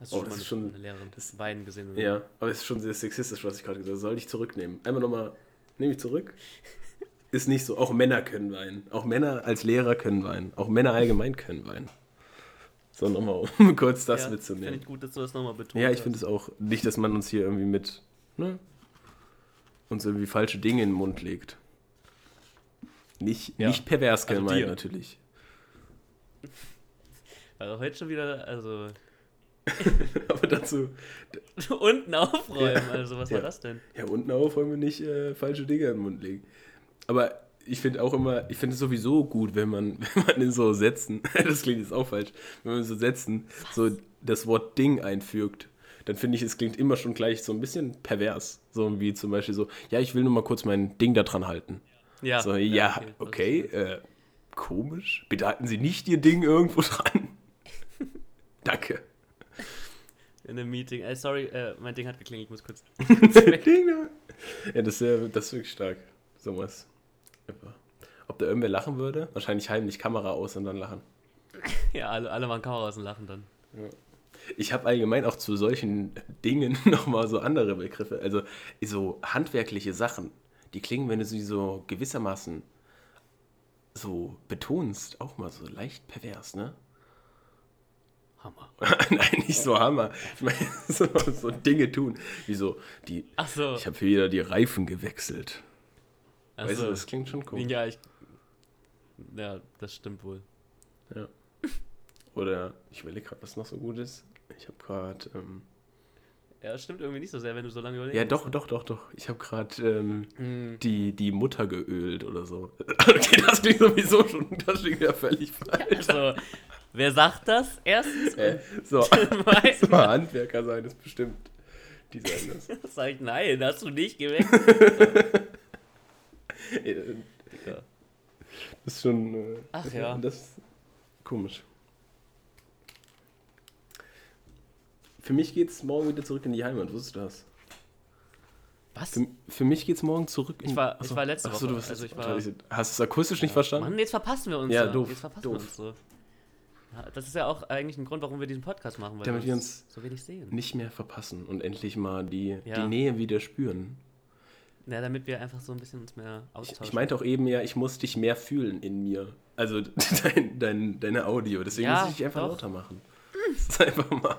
A: Hast du
B: Oh,
A: schon mal
B: das
A: eine,
B: ist schon-
A: eine Lehrerin
B: das-
A: Weinen gesehen? oder?
B: ja, aber es ist schon sehr sexistisch, was ich gerade gesagt habe. Soll ich zurücknehmen? Einmal nochmal, nehme ich zurück? Ist nicht so. Auch Männer können weinen. Auch Männer als Lehrer können weinen. Auch Männer allgemein können weinen. So, nochmal, um kurz das
A: ja,
B: mitzunehmen.
A: Finde ich gut, dass du das nochmal betonst.
B: Ja, ich finde es auch nicht, dass man uns hier irgendwie mit. Ne? uns irgendwie falsche Dinge in den Mund legt. Nicht,
A: Ja.
B: nicht pervers
A: Also
B: gemeint,
A: dir.
B: natürlich.
A: Also heute schon wieder, also
B: Aber dazu,
A: unten aufräumen. Also was
B: Ja.
A: war das denn?
B: ja, unten auf wollen wir nicht äh, falsche Dinge in den Mund legen. Aber ich finde auch immer, ich finde es sowieso gut, wenn man, wenn man in so Sätzen, das klingt jetzt auch falsch, wenn man in so Sätzen so das Wort Ding einfügt, dann finde ich, es klingt immer schon gleich so ein bisschen pervers. So wie zum Beispiel so, ja, ich will nur mal kurz mein Ding da dran halten.
A: Ja.
B: So, ja, okay, äh, komisch. Bitte halten Sie nicht Ihr Ding irgendwo dran. Danke.
A: In einem Meeting. Äh, sorry, äh, mein Ding hat geklingelt, ich muss kurz.
B: Da. Ja, das ist, ja, das ist wirklich stark. Sowas. Ob da irgendwer lachen würde? Wahrscheinlich heimlich Kamera aus und dann lachen.
A: Ja, alle, alle waren Kameras und lachen dann.
B: Ich habe allgemein auch zu solchen Dingen nochmal so andere Begriffe. Also so handwerkliche Sachen, die klingen, wenn du sie so gewissermaßen so betonst, auch mal so leicht pervers, ne?
A: Hammer.
B: Nein, nicht so Hammer. Ich meine, so, so Dinge tun. Wie so, die,
A: Ach so.
B: ich habe wieder die Reifen gewechselt.
A: Ach
B: Weißt du,
A: so.
B: das klingt schon cool.
A: Ja, ich. Ja, das stimmt wohl.
B: Oder ich überlege gerade, was noch so gut ist. Ich habe gerade, ähm,
A: Ja, das stimmt irgendwie nicht so sehr, wenn du so lange überlegst.
B: ja doch, doch, doch, doch. Ich habe gerade ähm,
A: Hm.
B: die, die Mutter geölt oder so. Okay, das klingt sowieso schon, das klingt ja völlig falsch.
A: Also, wer sagt das? Erstens.
B: Äh, so,
A: Zweitens
B: so Handwerker sein ist bestimmt. Die sagen das.
A: sag ich, nein, hast du nicht geweckt. Ja.
B: Das ist schon. Äh,
A: Ach
B: das,
A: ja.
B: Das ist komisch. Für mich geht's morgen wieder zurück in die Heimat, wusstest du das?
A: Was?
B: Für, für mich geht's morgen zurück in
A: Ich war- ich
B: Achso.
A: war letzte
B: Achso, du
A: Woche,
B: bist
A: also ich war-
B: Hast du es akustisch nicht verstanden?
A: Mann, jetzt verpassen wir uns.
B: Ja, doof,
A: Jetzt verpassen
B: doof.
A: wir uns so. Ja, das ist ja auch eigentlich ein Grund, warum wir diesen Podcast machen, weil
B: Damit wir uns
A: so wenig sehen.
B: Nicht mehr verpassen und endlich mal die,
A: Ja.
B: die Nähe wieder spüren.
A: Ja, damit wir einfach so ein bisschen uns mehr
B: Ich,
A: austauschen.
B: ich meinte auch eben ja, ich muss dich mehr fühlen in mir. Also dein, dein, deine Audio. Deswegen
A: Ja,
B: muss ich dich einfach
A: doch.
B: lauter machen. Das ist einfach mal.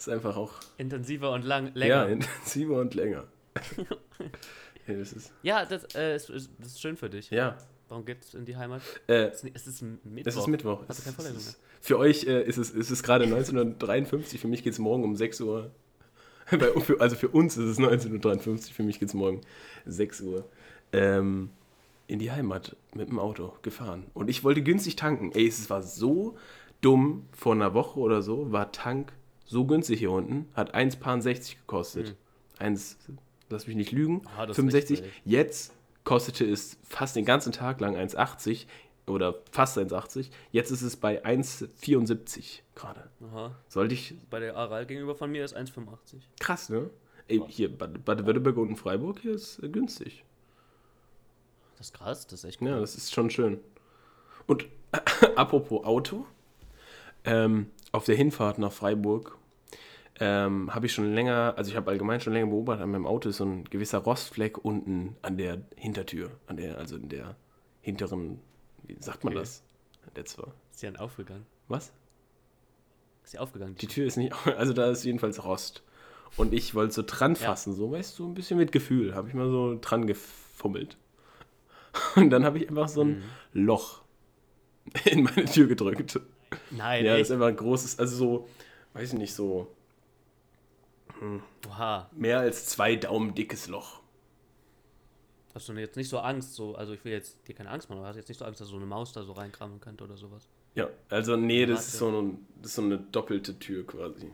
B: Ist einfach auch.
A: Intensiver und lang,
B: Ja,
A: länger.
B: intensiver und länger. ja, das ist.
A: Ja, das, äh, ist, ist, das ist schön für dich.
B: Ja.
A: Warum geht's in die Heimat?
B: Äh,
A: Es ist, es ist Mittwoch.
B: es ist Mittwoch.
A: Hast du keine
B: Es
A: Vorlesung
B: ist, für euch äh, ist es, ist es gerade 1953. Für mich geht es morgen um 6 Uhr. Also für uns ist es 1953. Uhr. Für mich geht es morgen 6 Uhr. Ähm, in die Heimat mit dem Auto gefahren. Und ich wollte günstig tanken. Ey, es war so dumm. Vor einer Woche oder so war Tank so günstig hier unten. Hat 1,60 gekostet.
A: Hm.
B: Eins, lass mich nicht lügen.
A: Ah, das ist
B: 65.
A: richtig.
B: Jetzt kostete es fast den ganzen Tag lang 1,80 oder fast 1,80. Jetzt ist es bei 1,74 gerade.
A: Aha.
B: Sollte ich.
A: Bei der Aral gegenüber von mir ist 1,85.
B: Krass, ne? Ey, hier, Bad- Baden-Württemberg und Freiburg hier ist äh, günstig.
A: Das ist krass, das ist echt cool.
B: Ja, das ist schon schön. Und apropos Auto, ähm, auf der Hinfahrt nach Freiburg ähm, habe ich schon länger, also ich habe allgemein schon länger beobachtet, an meinem Auto ist so ein gewisser Rostfleck unten an der Hintertür, an der, also in der hinteren, wie sagt man
A: Okay.
B: das? Der zwar.
A: Ist ja aufgegangen.
B: Was?
A: Ist ja aufgegangen.
B: Die Tür ist nicht, also da ist jedenfalls Rost. Und ich wollte so dran fassen, so, weißt du, ein bisschen mit Gefühl, habe ich mal so dran gefummelt. Und dann habe ich einfach so ein
A: Mhm.
B: Loch in meine Tür gedrückt.
A: Nein,
B: Ja, das
A: echt?
B: ist einfach ein großes, also so, weiß ich nicht, so
A: Oha.
B: mehr als zwei Daumen dickes Loch.
A: Hast du jetzt nicht so Angst, so, also ich will jetzt dir keine Angst machen, aber hast jetzt nicht so Angst, dass so eine Maus da so reinkramen könnte oder sowas.
B: Ja, also nee, das ist, so ein, das ist so eine doppelte Tür quasi.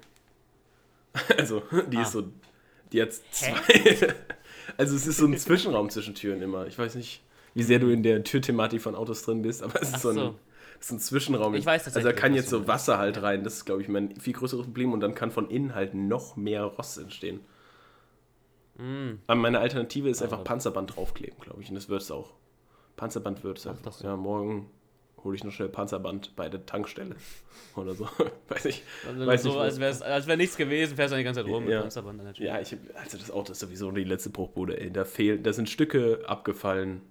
B: Also, die
A: Ah.
B: ist so, die hat zwei. Also es ist so ein Zwischenraum zwischen Türen immer. Ich weiß nicht, wie sehr du in der Türthematik von Autos drin bist, aber es ist
A: Ach
B: so ein, es ist ein Zwischenraum.
A: Ich weiß
B: Also da kann jetzt so. Wasser halt rein. Das ist, glaube ich, mein viel größeres Problem. Und dann kann von innen halt noch mehr Rost entstehen.
A: Mm.
B: Aber meine Alternative ist einfach Panzerband draufkleben, glaube ich. Und das wird es auch. Panzerband wird es einfach.
A: das so.
B: Ja, morgen hole ich noch schnell Panzerband bei der Tankstelle. Oder so. weiß ich.
A: Also
B: Weiß
A: so,
B: nicht,
A: als wäre als wär nichts gewesen, fährst du die ganze Zeit rum
B: Ja.
A: mit Panzerband an der Tür.
B: Ja, ich, also das Auto ist sowieso die letzte Bruchbude, ey. Da fehlen, da sind Stücke abgefallen.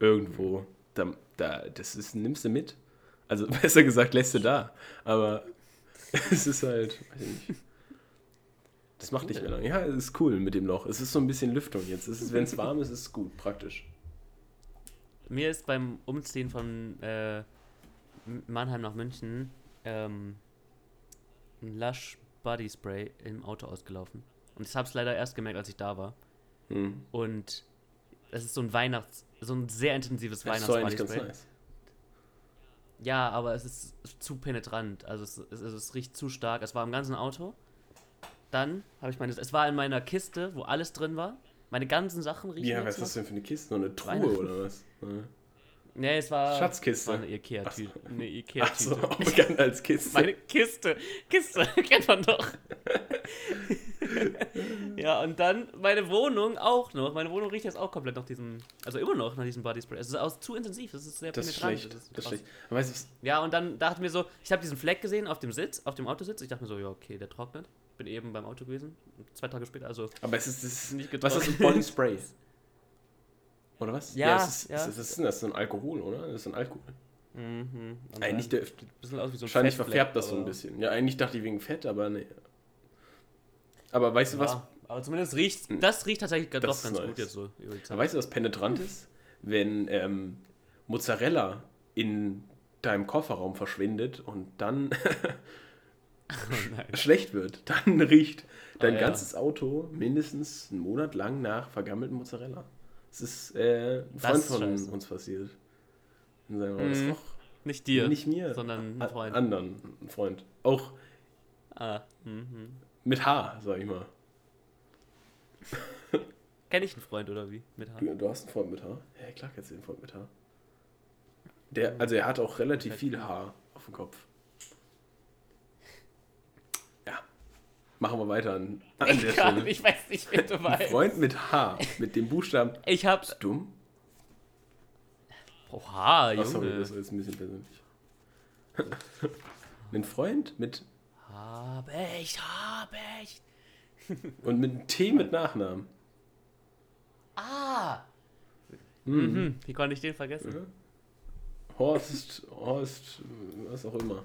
B: Irgendwo. Da, da, das ist, nimmst du mit. Also besser gesagt, lässt du da. Aber es ist halt, weiß ich nicht. Das macht nicht mehr lange. Ja, es ist cool mit dem Loch. Es ist so ein bisschen Lüftung jetzt. Wenn es warm ist, ist es gut, praktisch.
A: Mir ist beim Umziehen von äh, Mannheim nach München ähm, ein Lush Body Spray im Auto ausgelaufen. Und ich habe es leider erst gemerkt, als ich da war.
B: Hm.
A: Und es ist so ein Weihnachts-, so ein sehr intensives
B: Das ist nice.
A: Ja, aber es ist zu penetrant. Also es, es, es riecht zu stark. Es war im ganzen Auto. Dann habe ich meine, es war in meiner Kiste, wo alles drin war. Meine ganzen Sachen riechen
B: Ja, was ist das denn für eine Kiste? Noch eine Truhe oder was? Ja.
A: Nee, es war.
B: Schatzkiste.
A: War eine Ikea-Tüte. Eine
B: Achso,
A: Ikea-Tüte.
B: auch bekannt als Kiste.
A: Meine Kiste. Kiste, kennt man doch. ja, und dann meine Wohnung auch noch. Meine Wohnung riecht jetzt auch komplett nach diesem. Also immer noch nach diesem Body Spray. Es ist auch zu intensiv. Es ist sehr
B: das ist
A: penetrant.
B: schlecht.
A: Das ist
B: Das ist schlecht. Weißt du,
A: Ja, und dann dachte ich mir so, ich habe diesen Fleck gesehen auf dem Sitz, auf dem Autositz. Ich dachte mir so, ja, okay, der trocknet. Bin eben beim Auto gewesen. Zwei Tage später, also.
B: aber es ist, es ist
A: Nicht
B: was ist das?
A: getrocknet.
B: Body Spray? Oder was?
A: Ja,
B: es ist,
A: ja.
B: Es ist, was ist das? So ein Alkohol, oder? Das ist ein Alkohol.
A: Mhm. Und
B: Eigentlich der,
A: bisschen aus wie so ein
B: wahrscheinlich verfärbt das so ein bisschen. Ja, eigentlich dachte ich wegen Fett, aber nee. Aber weißt du was?
A: Ja, aber zumindest riecht das riecht tatsächlich doch
B: Das ist
A: ganz
B: nice.
A: gut jetzt so.
B: Aber weißt du, was penetrant ist? Wenn ähm, Mozzarella in deinem Kofferraum verschwindet und dann
A: Nein.
B: schlecht wird, dann riecht dein
A: Ah, ja.
B: ganzes Auto mindestens einen Monat lang nach vergammelten Mozzarella. Das ist äh, ein Freund von
A: scheiße.
B: uns passiert. Wir, das
A: Mhm. Nicht dir,
B: nicht mir,
A: sondern ein Freund.
B: anderen ein Freund. Auch
A: Ah, mhm.
B: mit H, sag ich mal.
A: Kenn ich einen Freund oder wie? Mit Haar?
B: Du, du hast einen Freund mit Haar? Ja, klar kennst du den Freund mit Haar. Der, also er hat auch relativ viel Haar auf dem Kopf. Machen wir weiter an, an der
A: Ich, kann,
B: Stelle.
A: ich weiß nicht, wer du
B: Ein
A: meinst.
B: Freund mit H, mit dem Buchstaben
A: Ich hab.
B: dumm.
A: Oha,
B: Ach, sorry,
A: Junge.
B: das war jetzt ein bisschen persönlich. Ein Freund mit
A: Hab ich, hab ich.
B: und mit T mit Nachnamen.
A: Ah!
B: Hm.
A: Mhm. Wie konnte ich den vergessen?
B: Ja. Horst, Horst, was auch immer.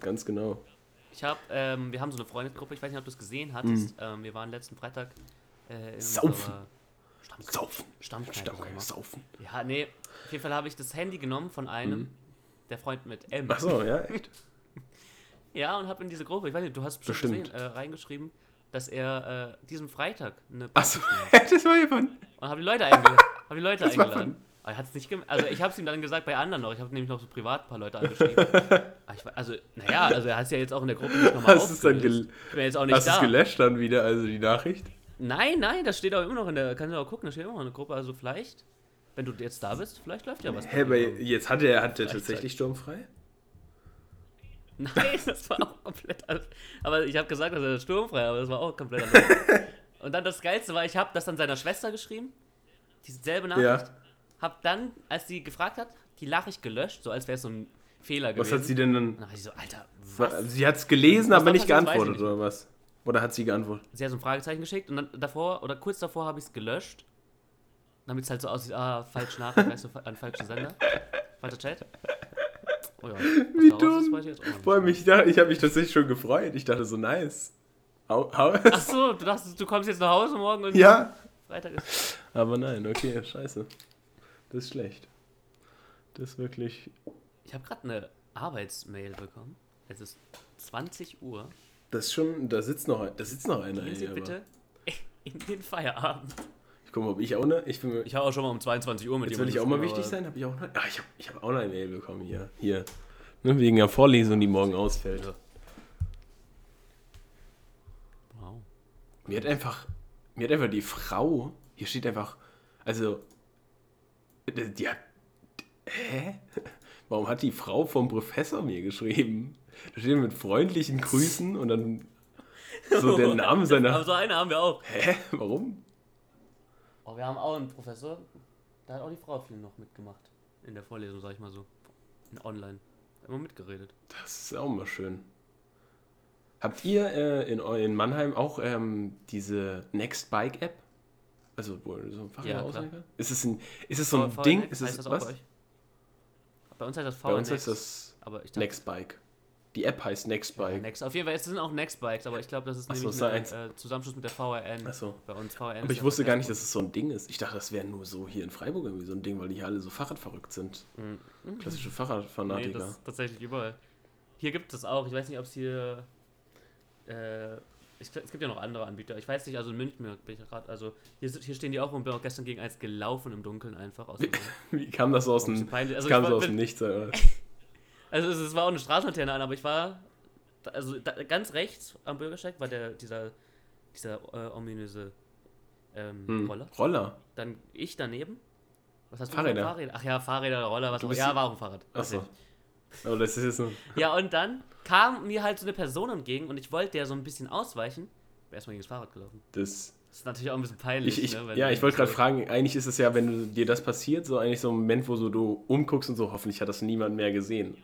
B: Ganz genau.
A: Ich hab, ähm, wir haben so eine Freundesgruppe, ich weiß nicht, ob du es gesehen hattest. Ähm, wir waren letzten Freitag äh, in
B: Mhm. Saufen.
A: Stammkneipe.
B: Saufen.
A: Stammkneipe,
B: Stamm,
A: sag mal.
B: saufen.
A: Ja, nee, auf jeden Fall habe ich das Handy genommen von einem, der Freund mit M.
B: Mhm. Ach so, ja, echt.
A: Ja, und habe in diese Gruppe, ich weiß nicht, du hast bestimmt,
B: Bestimmt.
A: gesehen, äh, reingeschrieben, dass er äh, diesen Freitag eine
B: Ach so, das war jemand.
A: und habe die Leute, eingel hab die Leute eingeladen. Aber er hat es nicht gem Also ich habe es ihm dann gesagt bei anderen noch. Ich habe nämlich noch so privat ein paar Leute angeschrieben. Ich, we- also, naja, also er hat es ja jetzt auch in der Gruppe nicht nochmal
B: Hast du es dann gel
A: jetzt auch nicht
B: Hast du es
A: da.
B: gelöscht dann wieder, also die Nachricht?
A: Nein, nein, das steht auch immer noch in der, kannst du auch gucken, da steht immer noch in der Gruppe. Also vielleicht, wenn du jetzt da bist, vielleicht läuft ja was.
B: Hä, aber jetzt hat er, hat er tatsächlich sturmfrei?
A: Nein, das war auch komplett alles. Aber ich habe gesagt, dass er sturmfrei, aber das war auch komplett anders. Und dann das Geilste war, ich habe das dann seiner Schwester geschrieben, dieselbe Nachricht.
B: Ja.
A: Hab dann, als sie gefragt hat, die Nachricht gelöscht, so als wäre es so ein Fehler gewesen.
B: Was hat sie denn dann?
A: Und dann war ich so, Alter, was?
B: Sie hat es gelesen,
A: Was
B: aber nicht geantwortet,
A: nicht.
B: oder was? Oder hat sie geantwortet?
A: Sie hat so ein Fragezeichen geschickt und dann davor, oder kurz davor habe ich es gelöscht. Damit es halt so aussieht, ah, falsch Nachricht, weißt du, an falschen Sender. Falscher Chat. Oh ja.
B: Wie
A: ist,
B: dumm.
A: weiß ich nicht.
B: Vor allem, ich, habe mich tatsächlich schon gefreut. Ich dachte so, nice. Hau, hau
A: Ach so, du dachtest, du kommst jetzt nach Hause morgen und
B: Ja,
A: Freitag ist.
B: aber nein, okay, scheiße. Das ist schlecht. Das ist wirklich.
A: Ich habe gerade eine Arbeitsmail bekommen. Es ist 20 Uhr.
B: Das ist schon. Da sitzt noch, da sitzt noch einer
A: Gehen Sie
B: hier. aber-
A: bitte in den Feierabend.
B: Ich guck mal, ob ich auch ne. Ich bin mir,
A: Ich habe auch schon mal um 22 Uhr mit
B: Jetzt will ich auch
A: jemandem
B: mal wichtig sein, habe ich auch noch. Ah, ich habe ich hab auch noch eine Mail bekommen hier. Hier. Ne, wegen der Vorlesung, die morgen ausfällt.
A: Ja. Wow.
B: Mir hat einfach. Mir hat einfach die Frau. Hier steht einfach. Also. Die die hat. Hä? Warum hat die Frau vom Professor mir geschrieben? Da steht mit freundlichen Grüßen und dann so der Name
A: Aber
B: seiner.
A: so eine haben wir auch.
B: Hä? Warum?
A: Oh, wir haben auch einen Professor, da hat auch die Frau viel noch mitgemacht. In der Vorlesung, sag ich mal so. In online. Immer mitgeredet.
B: Das ist auch mal schön. Habt ihr äh, in, in Mannheim auch ähm, diese Next Bike App? Also, wo so ein
A: Ja,
B: kann? Ist es ein, ist es so ein
A: V-
B: Ding?
A: VNX
B: Ist
A: heißt
B: es was?
A: bei? Bei uns heißt das
B: Bei uns
A: VNX,
B: ist das
A: aber ich dachte,
B: Next Bike. Die App heißt Nextbike.
A: Next, auf jeden Fall, es sind auch Nextbikes, aber ich glaube, das ist
B: Ach so,
A: nämlich ein
B: eins?
A: äh, Zusammenschluss mit der VRN.
B: Ach so.
A: Bei uns VRN.
B: Aber ich
A: ja
B: wusste gar nicht, dass es so ein Ding ist. Ich dachte, das wäre nur so hier in Freiburg irgendwie so ein Ding, weil die hier alle so Fahrradverrückt sind.
A: Mhm.
B: Klassische
A: Nee,
B: Fahrradfanatiker.
A: das ist tatsächlich überall. Hier gibt es auch, ich weiß nicht, ob es hier. Äh, ich, es gibt ja noch andere Anbieter. Ich weiß nicht, also in München bin ich gerade. Also hier, hier stehen die auch und bin auch gestern gegen eins gelaufen im Dunkeln einfach. Aus
B: Wie kam das so aus
A: ein bisschen
B: dem,
A: Also,
B: kam so aus dem Nichts?
A: Also es, es war auch eine Straßenlaterne an, aber ich war. Also da, ganz rechts am Bürgersteig war der, dieser, dieser äh, ominöse ähm,
B: Hm.
A: Roller.
B: Roller.
A: Dann ich daneben. Was hast du
B: Fahrräder.
A: Fahrräder. Ach ja, Fahrräder, Roller, was auch Ja, war auch ein Fahrrad.
B: Achso. Aber das ist nur.
A: Ja, und dann kam mir halt so eine Person entgegen und ich wollte der so ein bisschen ausweichen. Bin erstmal gegen das Fahrrad gelaufen.
B: Das,
A: Das ist natürlich auch ein bisschen peinlich.
B: ich, ich,
A: ne,
B: ja, ich wollte gerade fragen, eigentlich ist es ja, wenn du, dir das passiert, so eigentlich so ein Moment, wo so du umguckst und so, hoffentlich hat das niemand mehr gesehen.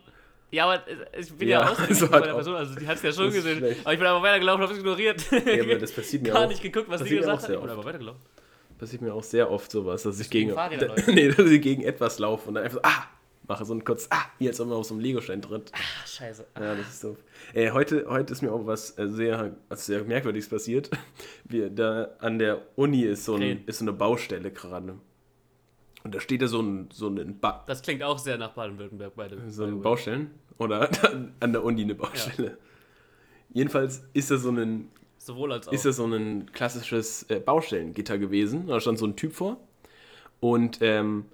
A: Ja, aber ich bin ja,
B: Ja,
A: ausgewichen
B: so
A: bei
B: hat
A: der Person, also die hat es ja schon gesehen.
B: schlecht.
A: Aber ich bin einfach weitergelaufen, habe es ignoriert.
B: Ja, aber das passiert mir
A: Gar
B: auch.
A: nicht geguckt, was die gesagt hat. Ich bin aber weitergelaufen.
B: Passiert mir auch sehr oft sowas, dass ich
A: gegen Fahrräder
B: nee, dass ich gegen etwas laufe und dann einfach so, ah, mache so ein kurz, ah, hier jetzt immer auf so einem Legostein tritt.
A: Ach, scheiße.
B: Ja, das ist doof. Äh, heute, heute ist mir auch was äh, sehr, was sehr Merkwürdiges passiert. Wir, da an der Uni ist so, ein,
A: Krähen.
B: ist so eine Baustelle gerade. Und da steht da so ein, so ein, ba
A: Das klingt auch sehr nach Baden-Württemberg beide.
B: so ein Baustellen. Oder an der Uni eine Baustelle. Jedenfalls ist da so ein,
A: Sowohl als auch.
B: ist das so ein klassisches äh, Baustellengitter gewesen. Da stand so ein Typ vor. Und ähm,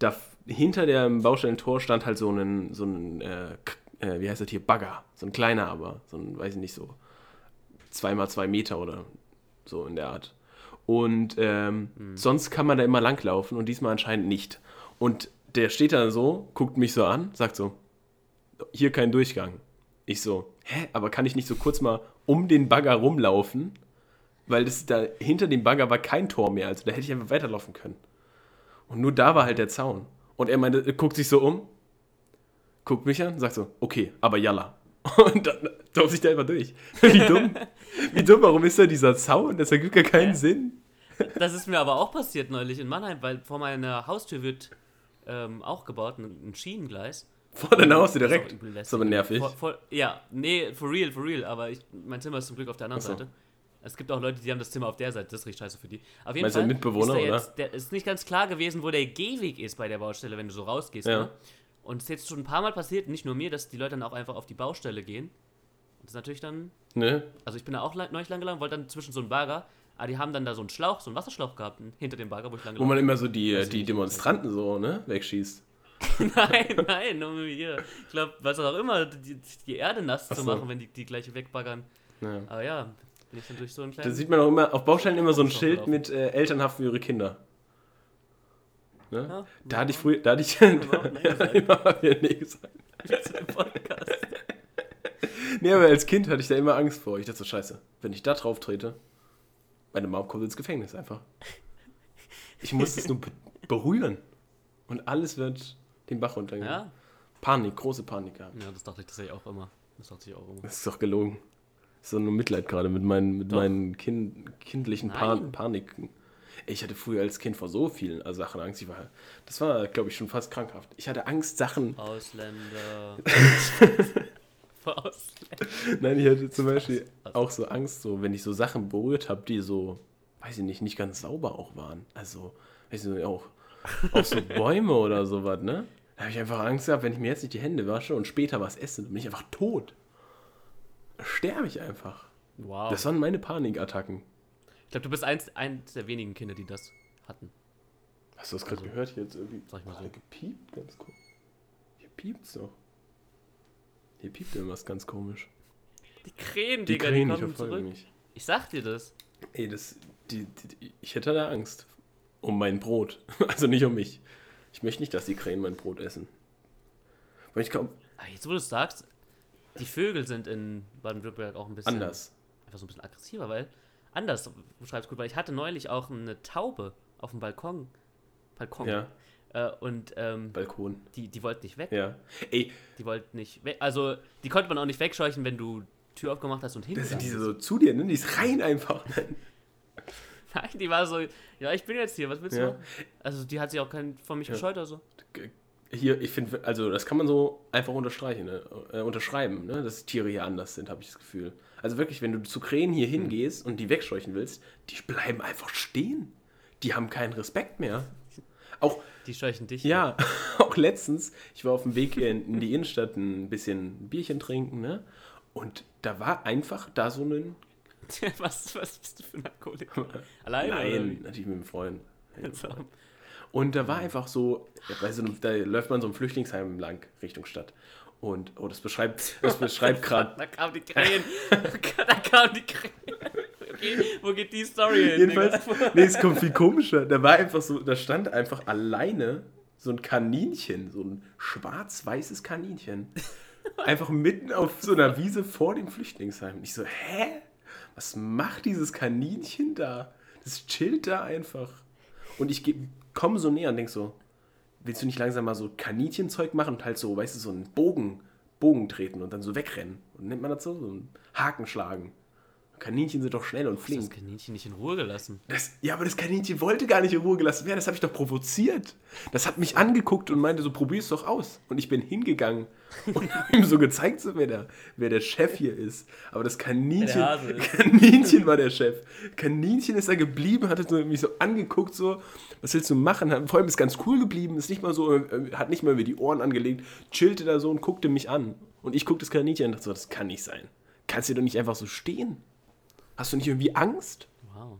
B: da hinter dem Baustellentor stand halt so ein, so ein äh, äh, wie heißt das hier, Bagger. So ein kleiner aber. So ein, weiß ich nicht, so zweimal zwei Meter oder so in der Art. Und ähm, sonst kann man da immer langlaufen und diesmal anscheinend nicht. Und der steht da so, guckt mich so an, sagt so, hier kein Durchgang. Ich so, hä, aber kann ich nicht so kurz mal um den Bagger rumlaufen? Weil das da hinter dem Bagger war kein Tor mehr, also da hätte ich einfach weiterlaufen können. Und nur da war halt der Zaun. Und er meinte, guckt sich so um, guckt mich an, sagt so, okay, aber yalla. Und dann laufe ich da einfach durch. Wie dumm. Wie dumm, warum ist da dieser Zaun? Das ergibt gar keinen
A: Hä?
B: Sinn.
A: Das ist mir aber auch passiert neulich in Mannheim, weil vor meiner Haustür wird ähm, auch gebaut, ein, Schienengleis.
B: Vor deiner Haustür
A: Das
B: direkt.
A: lästig.
B: Ist aber nervig.
A: Vor, vor, ja, nee, for real, for real. Aber ich, mein Zimmer ist zum Glück auf der anderen
B: so.
A: Seite. Es gibt auch Leute, die haben das Zimmer auf der Seite. Das ist richtig scheiße für die. Auf jeden
B: Meinst
A: Fall
B: ein Mitbewohner,
A: ist der
B: oder?
A: Jetzt, der ist nicht ganz klar gewesen, wo der Gehweg ist bei der Baustelle, wenn du so rausgehst.
B: Ja.
A: Ne? Und es ist jetzt schon ein paar Mal passiert, nicht nur mir, dass die Leute dann auch einfach auf die Baustelle gehen. Und das ist natürlich dann
B: Ne?
A: also ich bin da auch lang, neulich lang gelaufen, wollte dann zwischen so einen Bagger, aber die haben dann da so einen Schlauch, so einen Wasserschlauch gehabt hinter dem Bagger, wo ich lang
B: Wo
A: gelaufen
B: man immer so die,
A: ich
B: die. Demonstranten so, ne, wegschießt.
A: bin. Nein, nein, nur hier. Ich glaube, was auch immer, die, die Erde nass
B: Ach
A: zu machen, wenn die, die gleich wegbaggern.
B: Ja.
A: Aber ja, bin ich dann durch so einen
B: Da
A: kleinen...
B: sieht man auch immer, auf Baustellen immer so ein Schild mit äh, Elternhaft für ihre Kinder. Ne?
A: Ja,
B: Da hatte ich früher, da hatte ich immer nee gesagt.
A: zu dem Podcast.
B: Nee, aber als Kind hatte ich da immer Angst vor. Ich dachte so, scheiße, wenn ich da drauf trete, meine Mom kommt ins Gefängnis einfach. Ich muss es nur be berühren. Und alles wird den Bach runtergehen.
A: Ja?
B: Panik, große Panik gehabt.
A: ja, das dachte ich tatsächlich auch immer. Das dachte ich auch immer.
B: Das ist doch gelogen. Doch nur Mitleid gerade mit meinen, mit
A: Doch.
B: meinen kind, kindlichen pa
A: Nein.
B: Paniken. Ich hatte früher als Kind vor so vielen Sachen Angst. Ich war, das war, glaube ich, schon fast krankhaft. Ich hatte Angst, Sachen.
A: Ausländer. Vor Ausländer.
B: Nein, ich hatte zum Beispiel auch so Angst, so wenn ich so Sachen berührt habe, die so, weiß ich nicht, nicht ganz sauber auch waren. Also, weiß ich nicht, auch, auch so Bäume oder sowas, ne? Da habe ich einfach Angst gehabt, wenn ich mir jetzt nicht die Hände wasche und später was esse, dann bin ich einfach tot. Sterbe ich einfach.
A: Wow.
B: Das waren meine Panikattacken.
A: ich glaube, du bist eins, eins der wenigen Kinder, die das hatten.
B: Hast du das gerade
A: Also,
B: gehört? Hier jetzt irgendwie
A: sag ich mal so.
B: gerade gepiept? Ganz komisch. Hier piept's doch. Hier piept irgendwas ganz komisch.
A: Die Krähen,
B: Die
A: Digga,
B: Krähen,
A: die kommen zurück.
B: mich.
A: Ich sag dir das.
B: Ey, das, die, die, die, ich hätte da Angst. Um mein Brot. Also nicht um mich. Ich möchte nicht, dass die Krähen mein Brot essen. Weil ich kaum
A: Ah, Jetzt, wo du es sagst, die Vögel sind in Baden-Württemberg auch ein bisschen
B: anders.
A: einfach so ein bisschen aggressiver, weil anders, du schreibst gut, weil ich hatte neulich auch eine Taube auf dem Balkon. Balkon.
B: Ja,
A: Äh, und ähm,
B: Balkon.
A: die, die wollten nicht weg.
B: Ja. Ey,
A: Die wollten nicht weg. Also, die konnte man auch nicht wegscheuchen, wenn du Tür aufgemacht hast und
B: das
A: hingegangen
B: sind diese so zu dir, ne? Die ist rein einfach.
A: Nein, die war so, ja, ich bin jetzt hier, was willst du
B: Ja.
A: machen? Also, die hat sich auch kein, von mich
B: Ja.
A: gescheut oder so.
B: Hier, ich finde, also das kann man so einfach unterstreichen, ne? äh, unterschreiben, ne? dass Tiere hier anders sind, habe ich das Gefühl. Also wirklich, wenn du zu Krähen hier hingehst und die wegscheuchen willst, die bleiben einfach stehen. Die haben keinen Respekt mehr. Auch,
A: Die scheuchen dich.
B: ja, auch letztens, ich war auf dem Weg in, in die Innenstadt ein bisschen Bierchen trinken, ne? Und da war einfach da so ein.
A: was, was bist du für ein Alkoholiker? Alleine?
B: Nein, natürlich mit einem Freund.
A: Also,
B: Und da war einfach so, ja, bei so einem, da läuft man so ein Flüchtlingsheim lang Richtung Stadt. Und, oh, das beschreibt, das beschreibt gerade.
A: da kamen die Krähen. da kamen die Krähen. Okay, wo geht die Story hin?
B: Jedenfalls,
A: Digga?
B: nee, es kommt viel komischer. Da war einfach so, da stand einfach alleine so ein Kaninchen, so ein schwarz-weißes Kaninchen. Einfach mitten auf so einer Wiese vor dem Flüchtlingsheim. Und ich so, hä? Was macht dieses Kaninchen da? Das chillt da einfach. Und ich komme so näher und denk so, willst du nicht langsam mal so Kaninchenzeug machen und halt so, weißt du, so einen Bogen, Bogen treten und dann so wegrennen? Und nennt man das so? So einen Haken schlagen. Kaninchen sind doch schnell und
A: Hast
B: flink.
A: das Kaninchen nicht in Ruhe gelassen?
B: Das, ja, aber das Kaninchen wollte gar nicht in Ruhe gelassen werden. Das habe ich doch provoziert. Das hat mich angeguckt und meinte so, probier's doch aus. Und ich bin hingegangen und habe ihm so gezeigt, so, wer, der, wer der Chef hier ist. Aber das Kaninchen. Kaninchen war der Chef. Kaninchen ist da geblieben, hat mich so angeguckt, so, was willst du machen? Vor allem ist ganz cool geblieben, ist nicht mal so, äh, hat nicht mal mir die Ohren angelegt, chillte da so und guckte mich an. Und ich guckte das Kaninchen an und dachte so, das kann nicht sein. Kannst du doch nicht einfach so stehen? Hast du nicht irgendwie Angst?
A: Wow.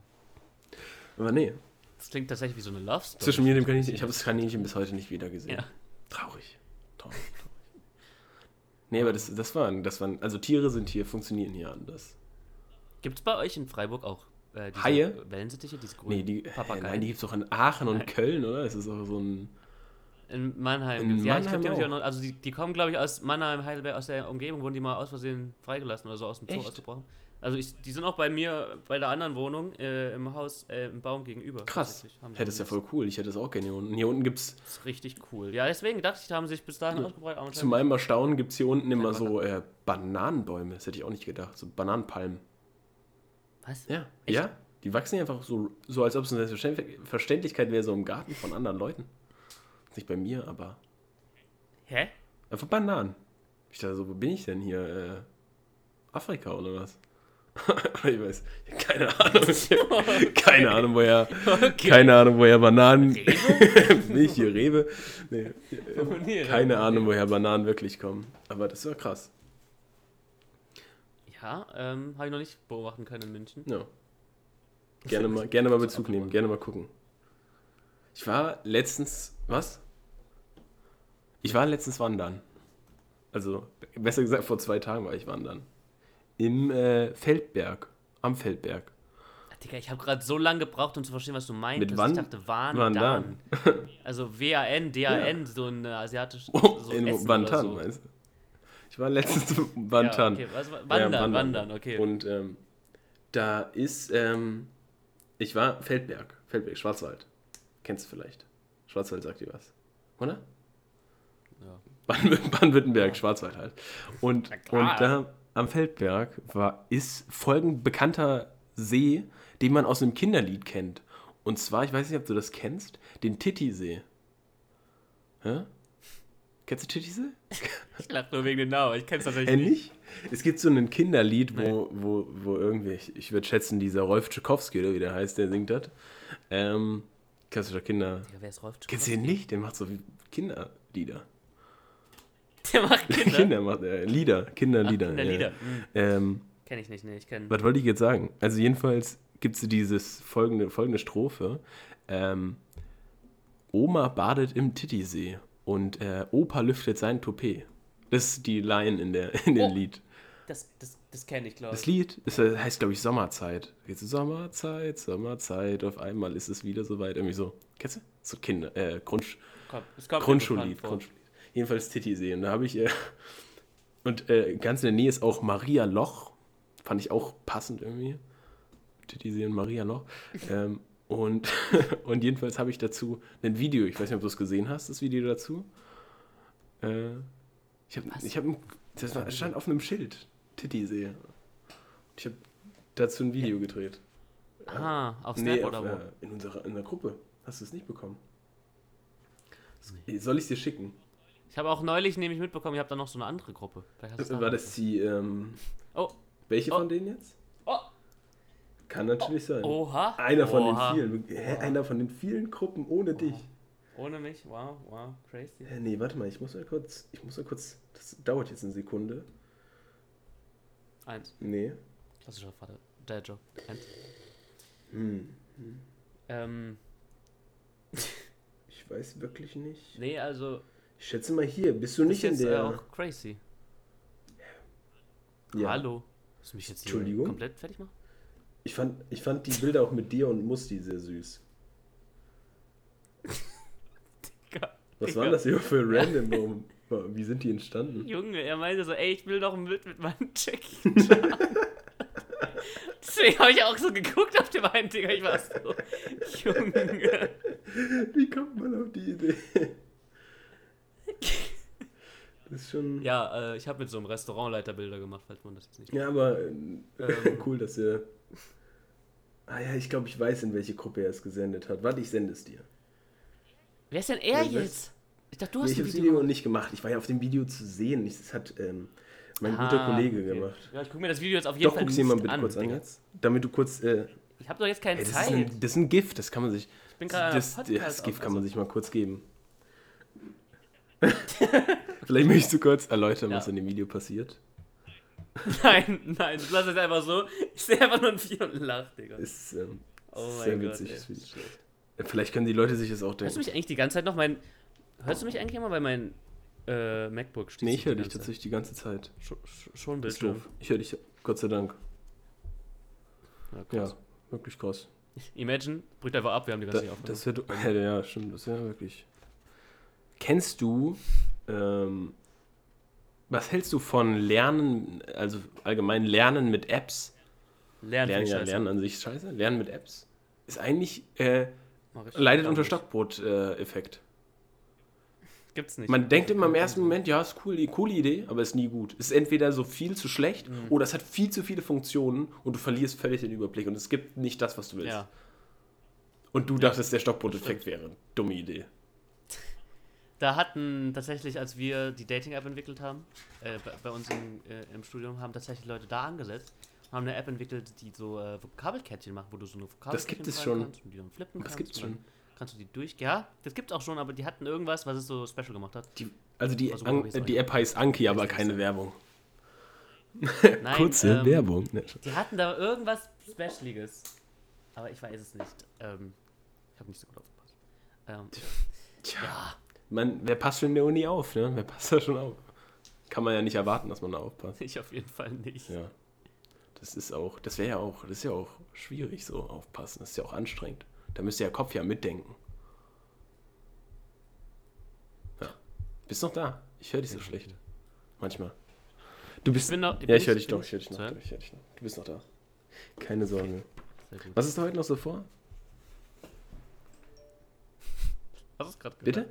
B: Aber nee,
A: Das klingt tatsächlich wie so eine Love Story.
B: zwischen mir und dem Kaninchen, ich habe das Kaninchen bis heute nicht wieder gesehen.
A: Ja.
B: Traurig. Traurig, traurig. Nee, aber das, das waren, das waren, also Tiere sind hier, funktionieren hier anders.
A: Gibt es bei euch in Freiburg auch äh, diese
B: Haie?
A: Wellensittiche, diese grünen
B: Nee, die,
A: Papageien?
B: nein, die gibt es auch in Aachen und
A: Nein.
B: Köln, oder? Es ist auch so ein,
A: in Mannheim.
B: In
A: gibt's- ja, ich
B: Mannheim
A: glaub, die hab ich
B: auch.
A: noch, also die, die kommen, glaube ich, aus Mannheim, Heidelberg, aus der Umgebung, wurden die mal aus Versehen freigelassen oder so aus dem Zoo
B: Echt?
A: ausgebrochen. Also ich, die sind auch bei mir, bei der anderen Wohnung, äh, im Haus, äh, im Baum gegenüber.
B: krass.
A: die
B: Ja, das ist ja voll cool. Ich hätte das auch gerne hier unten. Hier unten gibt es,
A: Das ist richtig cool. Ja, deswegen dachte ich, die haben sich bis dahin ausgebreitet. aber
B: zu meinem Erstaunen gibt es hier unten immer
A: Ja,
B: so äh, Bananenbäume. Das hätte ich auch nicht gedacht. So Bananenpalmen.
A: Was?
B: Ja.
A: Echt?
B: Ja. Die wachsen einfach so, so als ob es eine Selbstverständlichkeit wäre, so im Garten von anderen Leuten. Nicht bei mir, aber
A: Hä?
B: Einfach Bananen. Ich dachte so, wo bin ich denn hier? Äh, Afrika oder was? ich weiß, keine Ahnung. keine Ahnung, woher,
A: Okay.
B: keine Ahnung, woher Bananen. bin ich hier Rewe? Nee, keine. Ahnung, woher Bananen wirklich kommen. Aber das war krass.
A: Ja, ähm, habe ich noch nicht beobachten können in München.
B: Ja. Gerne mal, gerne mal Bezug nehmen, gerne mal gucken. Ich war letztens, was? Ich war letztens wandern. Also, besser gesagt, vor zwei Tagen war ich wandern. Im äh, Feldberg. Am Feldberg.
A: Digga, ich habe gerade so lange gebraucht, um zu verstehen, was du meinst.
B: Mit
A: Ich
B: Wan-
A: dachte, Wandan.
B: Wandan.
A: Also W-A-N, D-A-N, so ein äh, asiatisches
B: Oh,
A: so
B: in
A: Essen
B: Wantan,
A: so.
B: meinst du? Ich war letztens im Wantan.
A: Ja, okay, was, war-
B: Ja,
A: wandern, wandern, okay.
B: Und ähm, da ist, ähm, ich war Feldberg, Feldberg, Schwarzwald. Kennst du vielleicht? Schwarzwald sagt dir was, oder?
A: Ja.
B: Baden- Baden-Württemberg, Schwarzwald halt. Und, und da am Feldberg war, ist folgend bekannter See, den man aus einem Kinderlied kennt. Und zwar, ich weiß nicht, ob du das kennst, den Titisee. Hä? Kennst du Titisee?
A: Ich lach nur wegen den Namen, ich kenn's tatsächlich
B: Äh,
A: nicht.
B: nicht? Es gibt so ein Kinderlied, wo, wo, wo irgendwie, ich, ich würde schätzen, dieser Rolf Tschukowski, oder wie der heißt, der singt das. Ähm, klassischer Kinder.
A: Digga, wer ist Rolf
B: Kennst du den nicht? Der macht so Kinderlieder.
A: Der macht Kinder.
B: Kinder macht er. Lieder, Kinderlieder.
A: Ach, Kinderlieder.
B: Ja.
A: Hm,
B: Ähm,
A: kenn ich nicht, nee, ich kenn.
B: was wollte ich jetzt sagen? Also jedenfalls gibt es dieses folgende, folgende Strophe. Ähm, Oma badet im Titisee und äh, Opa lüftet sein Toupet. Das ist die Line in, der, in dem
A: Oh.
B: Lied.
A: Das, das, das kenne ich, glaube
B: Das
A: ich.
B: Lied das heißt, glaube ich, Sommerzeit. Jetzt Sommerzeit, Sommerzeit, auf einmal ist es wieder soweit. Irgendwie so. Kennst du? So Kinder, äh, Grundsch
A: das mir
B: Grundschullied. Grundschullied. Jedenfalls Titisee. Und da habe ich, äh, und äh, ganz in der Nähe ist auch Maria Loch. Fand ich auch passend irgendwie. Titisee und Maria Loch. ähm, und, und jedenfalls habe ich dazu ein Video, ich weiß nicht, ob du es gesehen hast, das Video dazu. Äh, ich habe, ich habe, das war, stand auf einem Schild, Titisee. Ich habe dazu ein Video gedreht.
A: Aha, auf Snap
B: Nee,
A: oder
B: auf,
A: wo?
B: äh, in, unserer, in der Gruppe. Hast du es nicht bekommen? Soll ich dir schicken?
A: Ich habe auch neulich nämlich mitbekommen, ihr habt da noch so eine andere Gruppe. Du da
B: War das die, ähm,
A: Oh,
B: welche
A: Oh.
B: von denen jetzt?
A: oh,
B: Kann natürlich sein.
A: oha.
B: Einer von
A: oha.
B: den vielen. Hä, einer von den vielen Gruppen ohne dich.
A: Ohne mich, wow, wow, crazy.
B: Hä, nee, warte mal, ich muss mal kurz, ich muss mal kurz, das dauert jetzt eine Sekunde.
A: Eins.
B: Nee.
A: Klassischer Vater. Der Job. Eins.
B: Hm.
A: Ähm,
B: Ich weiß wirklich nicht.
A: nee, also.
B: Ich schätze mal hier, bist du
A: das
B: nicht in
A: äh,
B: der.
A: auch crazy.
B: ja.
A: Hallo. Willst du mich jetzt
B: Entschuldigung?
A: komplett fertig machen?
B: Ich fand, ich fand die Bilder auch mit dir und Musti sehr süß. Was waren das hier für random Moment? Wie sind die entstanden?
A: Junge, er meinte so, ey, ich will doch ein Bild mit meinem Jackie Chan. Deswegen habe ich auch so geguckt auf dem einen Digga. Ich war so, Junge.
B: Wie kommt man auf die Idee? Das ist schon. Ja,
A: Ja, äh, ich habe mit so einem Restaurantleiter Bilder gemacht, falls man das jetzt nicht
B: aber äh,
A: Ähm.
B: cool, dass er. Ah ja, ich glaube, ich weiß, in welche Gruppe er es gesendet hat. Warte, ich sende es dir.
A: Wer ist denn er
B: weiß-
A: jetzt? Ich dachte, du
B: Nee,
A: hast
B: ich habe das
A: Video.
B: Video nicht gemacht. Ich war ja auf dem Video zu sehen. Ich, das hat ähm, mein guter
A: Ah,
B: Kollege
A: okay.
B: gemacht.
A: Ja, ich gucke mir das Video jetzt auf jeden
B: Doch,
A: Fall
B: guck's dir mal bitte
A: an,
B: kurz an jetzt. Damit du kurz. Äh,
A: Ich habe doch jetzt keine
B: ey, das, ist
A: Zeit.
B: ein, das ist ein Gift, das kann man sich.
A: ich bin gerade
B: Das,
A: das,
B: das Gift kann man
A: also,
B: sich mal kurz geben. Vielleicht möchtest du kurz erläutern, was
A: Ja.
B: in dem Video passiert.
A: Nein, nein, lass es einfach so. Ich sehe einfach nur ein Vier und lach, Digga.
B: Ist ähm,
A: Oh
B: sehr
A: mein Gott,
B: witzig. Video.
A: ist schlecht.
B: Vielleicht können die Leute sich das auch
A: Hörst du
B: denken.
A: mich eigentlich die ganze Zeit noch mein. Hörst du mich eigentlich immer, weil mein äh, MacBook steht?
B: Nee, ich höre dich tatsächlich die ganze Zeit.
A: Schon, schon
B: Das ist
A: Bildschirm.
B: Ich höre dich, Gott sei Dank.
A: Ja,
B: Ja,
A: krass.
B: wirklich krass.
A: Imagine, bricht einfach ab, wir haben die ganze
B: Da,
A: Zeit aufgenommen.
B: das wird, ja, ja, stimmt, das ja wirklich. Kennst du, ähm, was hältst du von Lernen, also allgemein Lernen mit Apps?
A: Lernen,
B: Lernen, ja. Lernen an sich scheiße. Lernen mit Apps ist eigentlich, äh, leidet unter
A: nicht.
B: Stockbrot-Effekt.
A: Gibt's nicht.
B: Man denkt immer im ersten Moment, ja, ist cool, die coole Idee, aber ist nie gut. Es ist entweder so viel zu schlecht
A: Mhm.
B: oder es hat viel zu viele Funktionen und du verlierst völlig den Überblick und es gibt nicht das, was du willst.
A: Ja.
B: Und du dachtest, der Stockbrot-Effekt wäre. Dumme Idee.
A: Da hatten tatsächlich, als wir die Dating-App entwickelt haben, äh, bei, bei uns im, äh, im Studium, haben tatsächlich Leute da angesetzt und haben eine App entwickelt, die so äh, Vokabelkettchen macht, wo du so eine Vokabelkettchen
B: gibt es schon.
A: kannst und die dann flippen
B: Das
A: kannst.
B: gibt's
A: und dann
B: schon.
A: Kannst du die durch... Ja, das gibt's auch schon, aber die hatten irgendwas, was es so special gemacht hat.
B: Die, also die,
A: Also,
B: An die App heißt Anki, aber keine. Werbung.
A: Nein,
B: Kurze
A: ähm,
B: Werbung.
A: Die hatten da irgendwas Specialiges. Aber ich weiß es nicht. Ähm, ich habe nicht so gut aufgepasst. Ähm,
B: Tja,
A: ja,
B: man, wer passt schon in der Uni auf? Ne? Wer passt da schon auf? Kann man ja nicht erwarten, dass man da aufpasst.
A: ich auf jeden Fall nicht.
B: Ja. Das ist auch, das wäre ja auch, das ist ja auch schwierig so aufpassen. Das ist ja auch anstrengend. Da müsste der Kopf ja mitdenken. Ja. Bist noch da? Ich höre dich so schlecht. Manchmal. Du bist.
A: Ich bin noch,
B: ja, ich höre dich doch, ich höre dich noch. Ich höre dich noch. Du bist noch da. Keine Sorge. Was ist da heute noch so vor?
A: Was ist gerade
B: Bitte?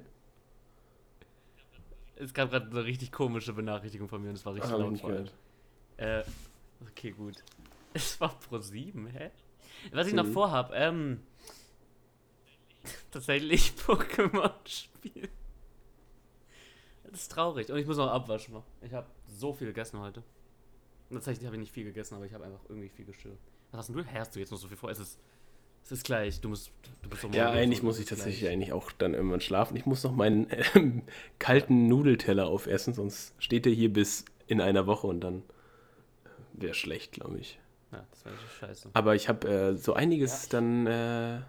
A: Es gab gerade eine richtig komische Benachrichtigung von mir und es war richtig
B: Ah,
A: laut.
B: nicht
A: vor. Äh, okay, gut. Es war Pro 7, hä? Was ich noch
B: Mhm.
A: vorhab, ähm. Tatsächlich Pokémon spielen. Das ist traurig. Und ich muss noch Abwasch machen. Ich habe so viel gegessen heute. Und Tatsächlich habe ich nicht viel gegessen, aber ich habe einfach irgendwie viel gestört. Was hast denn du? Hä, hast du jetzt noch so viel vor? Es ist, es ist gleich. Du musst. Du bist
B: Ja, eigentlich muss ich tatsächlich
A: gleich.
B: eigentlich auch dann irgendwann schlafen. Ich muss noch meinen ähm, kalten Nudelteller aufessen, sonst steht der hier bis in einer Woche und dann wäre schlecht, glaube ich.
A: Ja, das wäre scheiße.
B: Aber ich habe äh, so einiges dann äh,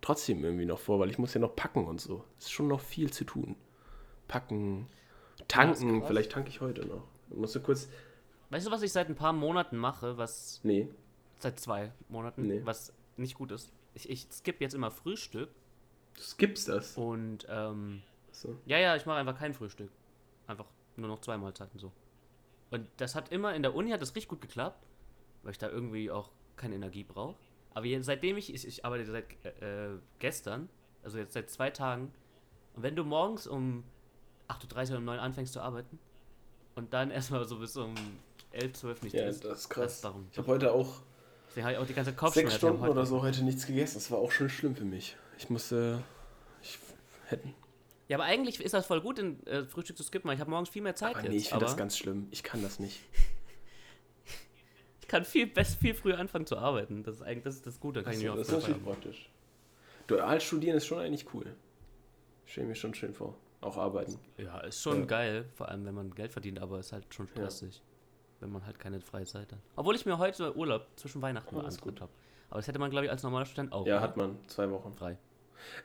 B: trotzdem irgendwie noch vor, weil ich muss ja noch packen und so. Es ist schon noch viel zu tun. Packen, tanken,
A: krass.
B: vielleicht tanke ich heute noch. Ich so kurz.
A: Weißt du, was ich seit ein paar Monaten mache, was
B: Nee,
A: seit zwei Monaten,
B: Nee.
A: was nicht gut ist? Ich, ich skippe jetzt immer Frühstück
B: du skippst das.
A: und ähm,
B: So.
A: ja, ja, ich mache einfach kein Frühstück. Einfach nur noch zwei Mahlzeiten so. Und das hat immer, in der Uni hat das richtig gut geklappt, weil ich da irgendwie auch keine Energie brauche. Aber seitdem ich, ich, ich arbeite seit äh, gestern, also jetzt seit zwei Tagen, und wenn du morgens um 8.30 Uhr um 9 Uhr anfängst zu arbeiten und dann erstmal so bis um 11, 12 nicht
B: Ja,
A: isst,
B: das ist krass.
A: darum.
B: Ich habe heute auch
A: ich auch die ganze Kopfschmerzen.
B: sechs Stunden oder so heute nichts gegessen. Das war auch schon schlimm für mich. Ich musste. Ich hätte.
A: Ja, aber eigentlich ist das voll gut, den äh, Frühstück zu skippen, weil ich habe morgens viel mehr Zeit
B: Aber
A: jetzt.
B: nee, ich finde das ganz schlimm. Ich kann das nicht.
A: Ich kann viel, best, viel früher anfangen zu arbeiten. Das ist eigentlich das, ist das Gute. Kann mich
B: das ist natürlich praktisch. Dual studieren ist schon eigentlich cool. Stell mir schon schön vor. Auch arbeiten.
A: Ja, ist schon
B: Ja.
A: geil, vor allem wenn man Geld verdient, aber ist halt schon stressig, wenn man halt keine freie Zeit hat. Obwohl ich mir heute Urlaub zwischen Weihnachten
B: Ja, ist
A: angeguckt habe. Aber das hätte man, glaube ich, als normaler Student auch.
B: Ja,
A: oder?
B: hat man. Zwei Wochen.
A: Frei.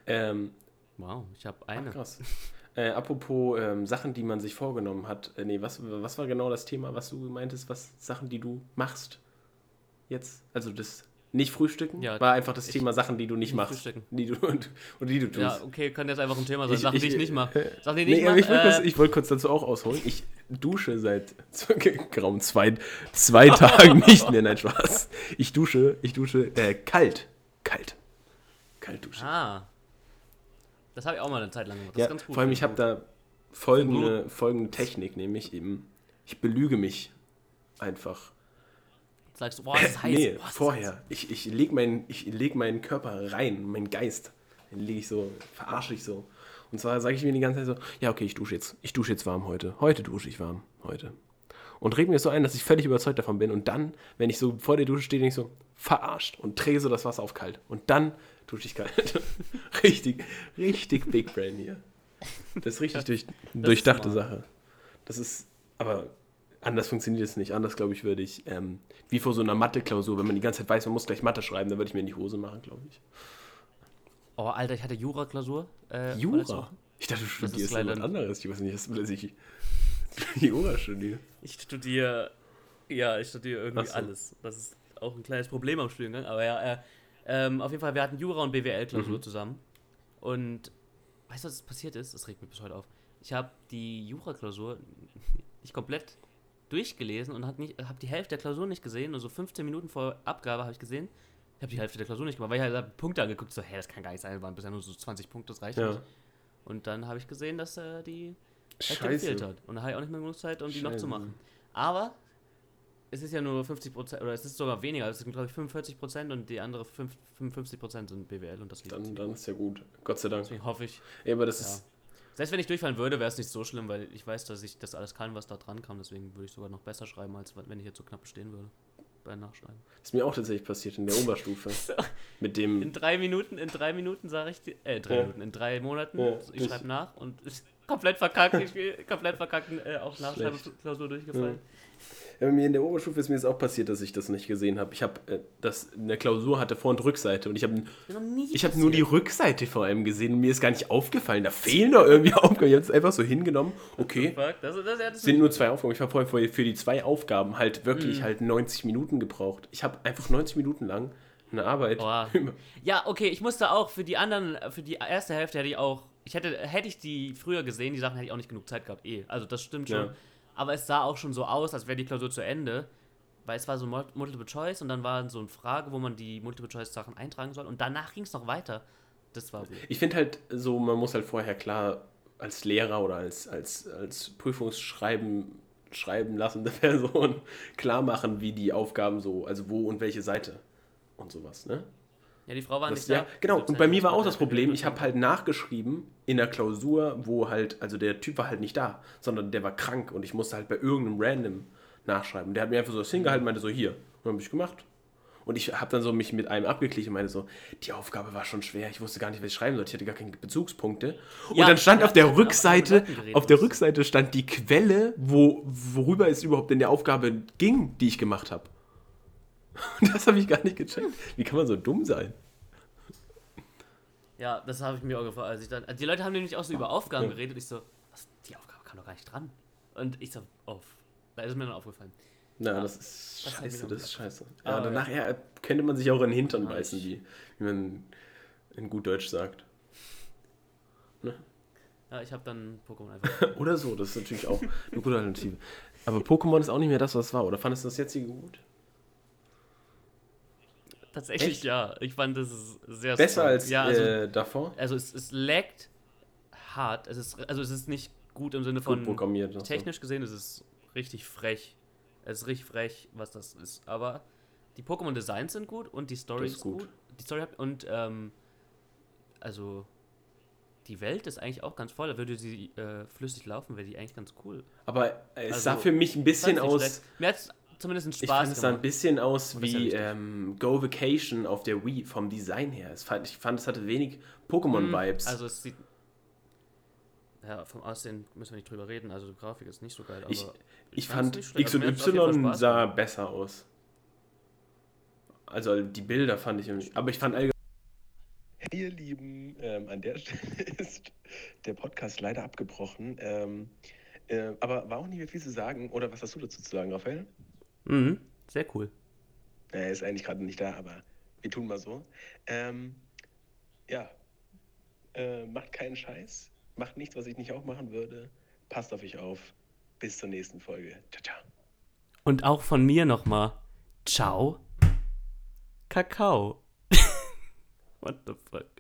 B: Ähm,
A: Wow, ich habe
B: ach,
A: eine.
B: krass. Äh, apropos ähm, Sachen, die man sich vorgenommen hat. Äh, nee, was, was war genau das Thema, was du meintest? Was Sachen, die du machst? Jetzt? Also das nicht frühstücken?
A: Ja,
B: war einfach das
A: ich-
B: Thema Sachen, die du nicht
A: nicht
B: machst.
A: frühstücken.
B: Die du, und, und die du tust.
A: Ja, okay, könnte jetzt einfach ein Thema sein.
B: Ich-
A: Sachen, die
B: ich-
A: ich nicht mache. Sachen, die ich
B: Nee,
A: nicht
B: aber ich wollte
A: mache.
B: kurz, ich wollte kurz dazu auch ausholen. Ich dusche seit grauen zwei, zwei Tagen nicht mehr. Nein, Spaß. Ich dusche, ich dusche äh, kalt. Kalt. Kalt
A: äh,
B: duschen.
A: ah. Das habe ich auch mal eine Zeit lang gemacht. Das
B: ja,
A: ist ganz gut.
B: vor allem, ich habe da folgende, folgende Technik, nämlich eben, ich belüge mich einfach.
A: Sagst du, boah, das ist heiß.
B: nee,
A: boah, ist heiß.
B: vorher. Ich, ich lege meinen ich leg meinen Körper rein, meinen Geist. Den lege ich so, verarsche ich so. Und zwar sage ich mir die ganze Zeit so, ja, okay, ich dusche jetzt. Ich dusche jetzt warm heute. Heute dusche ich warm. Heute. Und rede mir so ein, dass ich völlig überzeugt davon bin. Und dann, wenn ich so vor der Dusche stehe, denke ich so, verarscht. Und drehe so das Wasser auf kalt. Und dann kalt. richtig, richtig Big Brain hier. Das ist richtig durch, durchdachte
A: smart.
B: Sache. Das ist, aber anders funktioniert es nicht. Anders, glaube ich, würde ich, ähm, wie vor so einer Mathe-Klausur, wenn man die ganze Zeit weiß, man muss gleich Mathe schreiben, dann würde ich mir in die Hose machen, glaube ich.
A: Oh, Alter, ich hatte Jura-Klausur. Äh,
B: Jura? Ich dachte, du
A: ist
B: studierst
A: leider-
B: was anderes. Ich weiß nicht, dass ich Jura studiere.
A: Ich studiere, ja, ich studiere irgendwie
B: so.
A: alles. Das ist auch ein kleines Problem am Studiengang, aber ja, äh, ähm, auf jeden Fall, wir hatten Jura und BWL-Klausur
B: Mhm.
A: zusammen. Und weißt du, was passiert ist? Das regt mich bis heute auf. Ich habe die Jura-Klausur nicht komplett durchgelesen und habe hab die Hälfte der Klausur nicht gesehen. Nur so 15 Minuten vor Abgabe habe ich gesehen. Ich habe die Hälfte der Klausur nicht gemacht, weil ich halt Punkte angeguckt, so, hey, das kann gar nicht sein, waren bisher nur so 20 Punkte, das reicht
B: Ja.
A: nicht. Und dann habe ich gesehen, dass äh, die
B: Scheiße.
A: gefehlt hat. Und da habe ich auch nicht mehr genug Zeit, um die noch zu machen. Aber es ist ja nur 50 Prozent, oder es ist sogar weniger, es sind glaube ich 45 Prozent und die andere 5, 55 Prozent sind BWL und das liegt.
B: Dann, dann ist ja gut. Gott sei Dank.
A: Deswegen hoffe ich,
B: Ja, aber das
A: ja.
B: ist.
A: Selbst wenn ich durchfallen würde, wäre es nicht so schlimm, weil ich weiß, dass ich das alles kann, was da dran kam. Deswegen würde ich sogar noch besser schreiben, als wenn ich jetzt so knapp bestehen würde. Bei Nachschreiben.
B: ist mir auch tatsächlich passiert in der Oberstufe. Mit dem.
A: In drei Minuten, in drei Minuten sage ich, dir- äh, drei
B: Ja.
A: Minuten, in drei Monaten,
B: Ja,
A: ich
B: ich-
A: schreibe nach und ist komplett verkackt, ich bin komplett verkackt, äh, auch Nachschreibklausur durchgefallen.
B: Ja, mir in der Oberstufe ist mir jetzt auch passiert, dass ich das nicht gesehen habe. Ich habe äh, das eine Klausur hatte Vor- und Rückseite und ich habe ich habe nur die. Rückseite vor allem gesehen und mir ist gar nicht aufgefallen. Da fehlen doch irgendwie Aufgaben. Ich habe es einfach so hingenommen. Okay,
A: das, das, das, das
B: sind nur zwei Aufgaben. Ich habe vorher für- für die zwei Aufgaben halt wirklich
A: Mhm.
B: halt 90 Minuten gebraucht. Ich habe einfach 90 Minuten lang eine Arbeit.
A: Boah. Ja, okay, ich musste auch für die anderen, für die erste Hälfte hätte ich auch, ich hätte, hätte ich die früher gesehen, die Sachen hätte ich auch nicht genug Zeit gehabt, eh. Also das stimmt schon.
B: Ja.
A: Aber es sah auch schon so aus, als wäre die Klausur zu Ende. Weil es war so Mul- Multiple Choice und dann war so eine Frage, wo man die Multiple Choice Sachen eintragen soll und danach ging es noch weiter. Das war gut.
B: Ich finde halt so, man muss halt vorher klar als Lehrer oder als, als, als Prüfungsschreiben schreiben lassende Person klar machen, wie die Aufgaben so, also wo und welche Seite und sowas, ne?
A: Ja, die Frau war
B: Das,
A: nicht
B: ja,
A: da.
B: genau.
A: Die
B: Und bei mir war auch das Problem, ich habe halt nachgeschrieben in der Klausur, wo halt, also der Typ war halt nicht da, sondern der war krank und ich musste halt bei irgendeinem Random nachschreiben. Der hat mir einfach so das hingehalten, meinte so, hier. Und dann habe ich gemacht. Und ich habe dann so mich mit einem abgeglichen und meinte so, die Aufgabe war schon schwer, ich wusste gar nicht, was ich schreiben sollte, ich hatte gar keine Bezugspunkte. Und
A: Ja,
B: dann stand
A: ja,
B: auf der Rückseite, auf der Rückseite stand die Quelle, wo, worüber es überhaupt in der Aufgabe ging, die ich gemacht habe. Und das habe ich gar nicht gecheckt. Wie kann man so dumm sein?
A: Ja, das habe ich mir auch gefragt. Als ich dann, die Leute haben nämlich auch so über Aufgaben
B: Ja.
A: geredet. Ich so, was, die Aufgabe kam doch gar nicht dran. Und ich so, auf. Da ist mir dann aufgefallen.
B: Na,
A: Ja,
B: das ist
A: das
B: scheiße, das ist scheiße.
A: Aber
B: Ja, danach ja, könnte man sich auch in den Hintern
A: Ah,
B: beißen, wie, wie man in gut Deutsch sagt.
A: Ja, ich habe dann Pokémon einfach.
B: Oder so, das ist natürlich auch eine gute Alternative. Aber Pokémon ist auch nicht mehr das, was es war. Oder fandest du das jetzige gut?
A: Tatsächlich
B: Echt?
A: ja. Ich fand das ist sehr
B: Besser
A: strong.
B: als
A: ja, also,
B: äh, davor?
A: also es, es laggt hart. Es ist, also es ist nicht gut im Sinne
B: Gut
A: von
B: programmiert. und so.
A: technisch gesehen, es ist richtig frech. Es ist richtig frech, was das ist. Aber die Pokémon-Designs sind gut und die Story
B: Das
A: ist
B: gut.
A: gut. Die Story hat, und ähm, also die Welt ist eigentlich auch ganz voll. Da würde sie äh, flüssig laufen, wäre die eigentlich ganz cool.
B: Aber es
A: Also,
B: sah für mich ein bisschen aus.
A: Mir hat zumindest einen
B: Ich
A: Spaß
B: fand es sah ein bisschen aus
A: ja
B: wie
A: wichtig.
B: ähm, Go Vacation auf der Wii vom Design her. Es fand, ich fand, es hatte wenig Pokémon-Vibes.
A: Also es sieht. Ja, vom Aussehen müssen wir nicht drüber reden. Also die Grafik ist nicht so geil. Aber
B: ich ich fand. X und Y sah
A: gemacht.
B: besser aus. Also die Bilder fand ich irgendwie. Aber ich fand allgemein.
C: Hey, ihr Lieben, ähm, an der Stelle ist der Podcast leider abgebrochen. Ähm, äh, aber war auch nicht mehr viel zu sagen. Oder was hast du dazu zu sagen, Raphael?
A: Mhm, sehr cool.
C: Er ist eigentlich gerade nicht da, aber wir tun mal so. Ähm, ja, äh, macht keinen Scheiß. Macht nichts, was ich nicht auch machen würde. Passt auf euch auf. Bis zur nächsten Folge. Ciao, ciao.
A: Und auch von mir nochmal. Ciao. Kakao. What the fuck?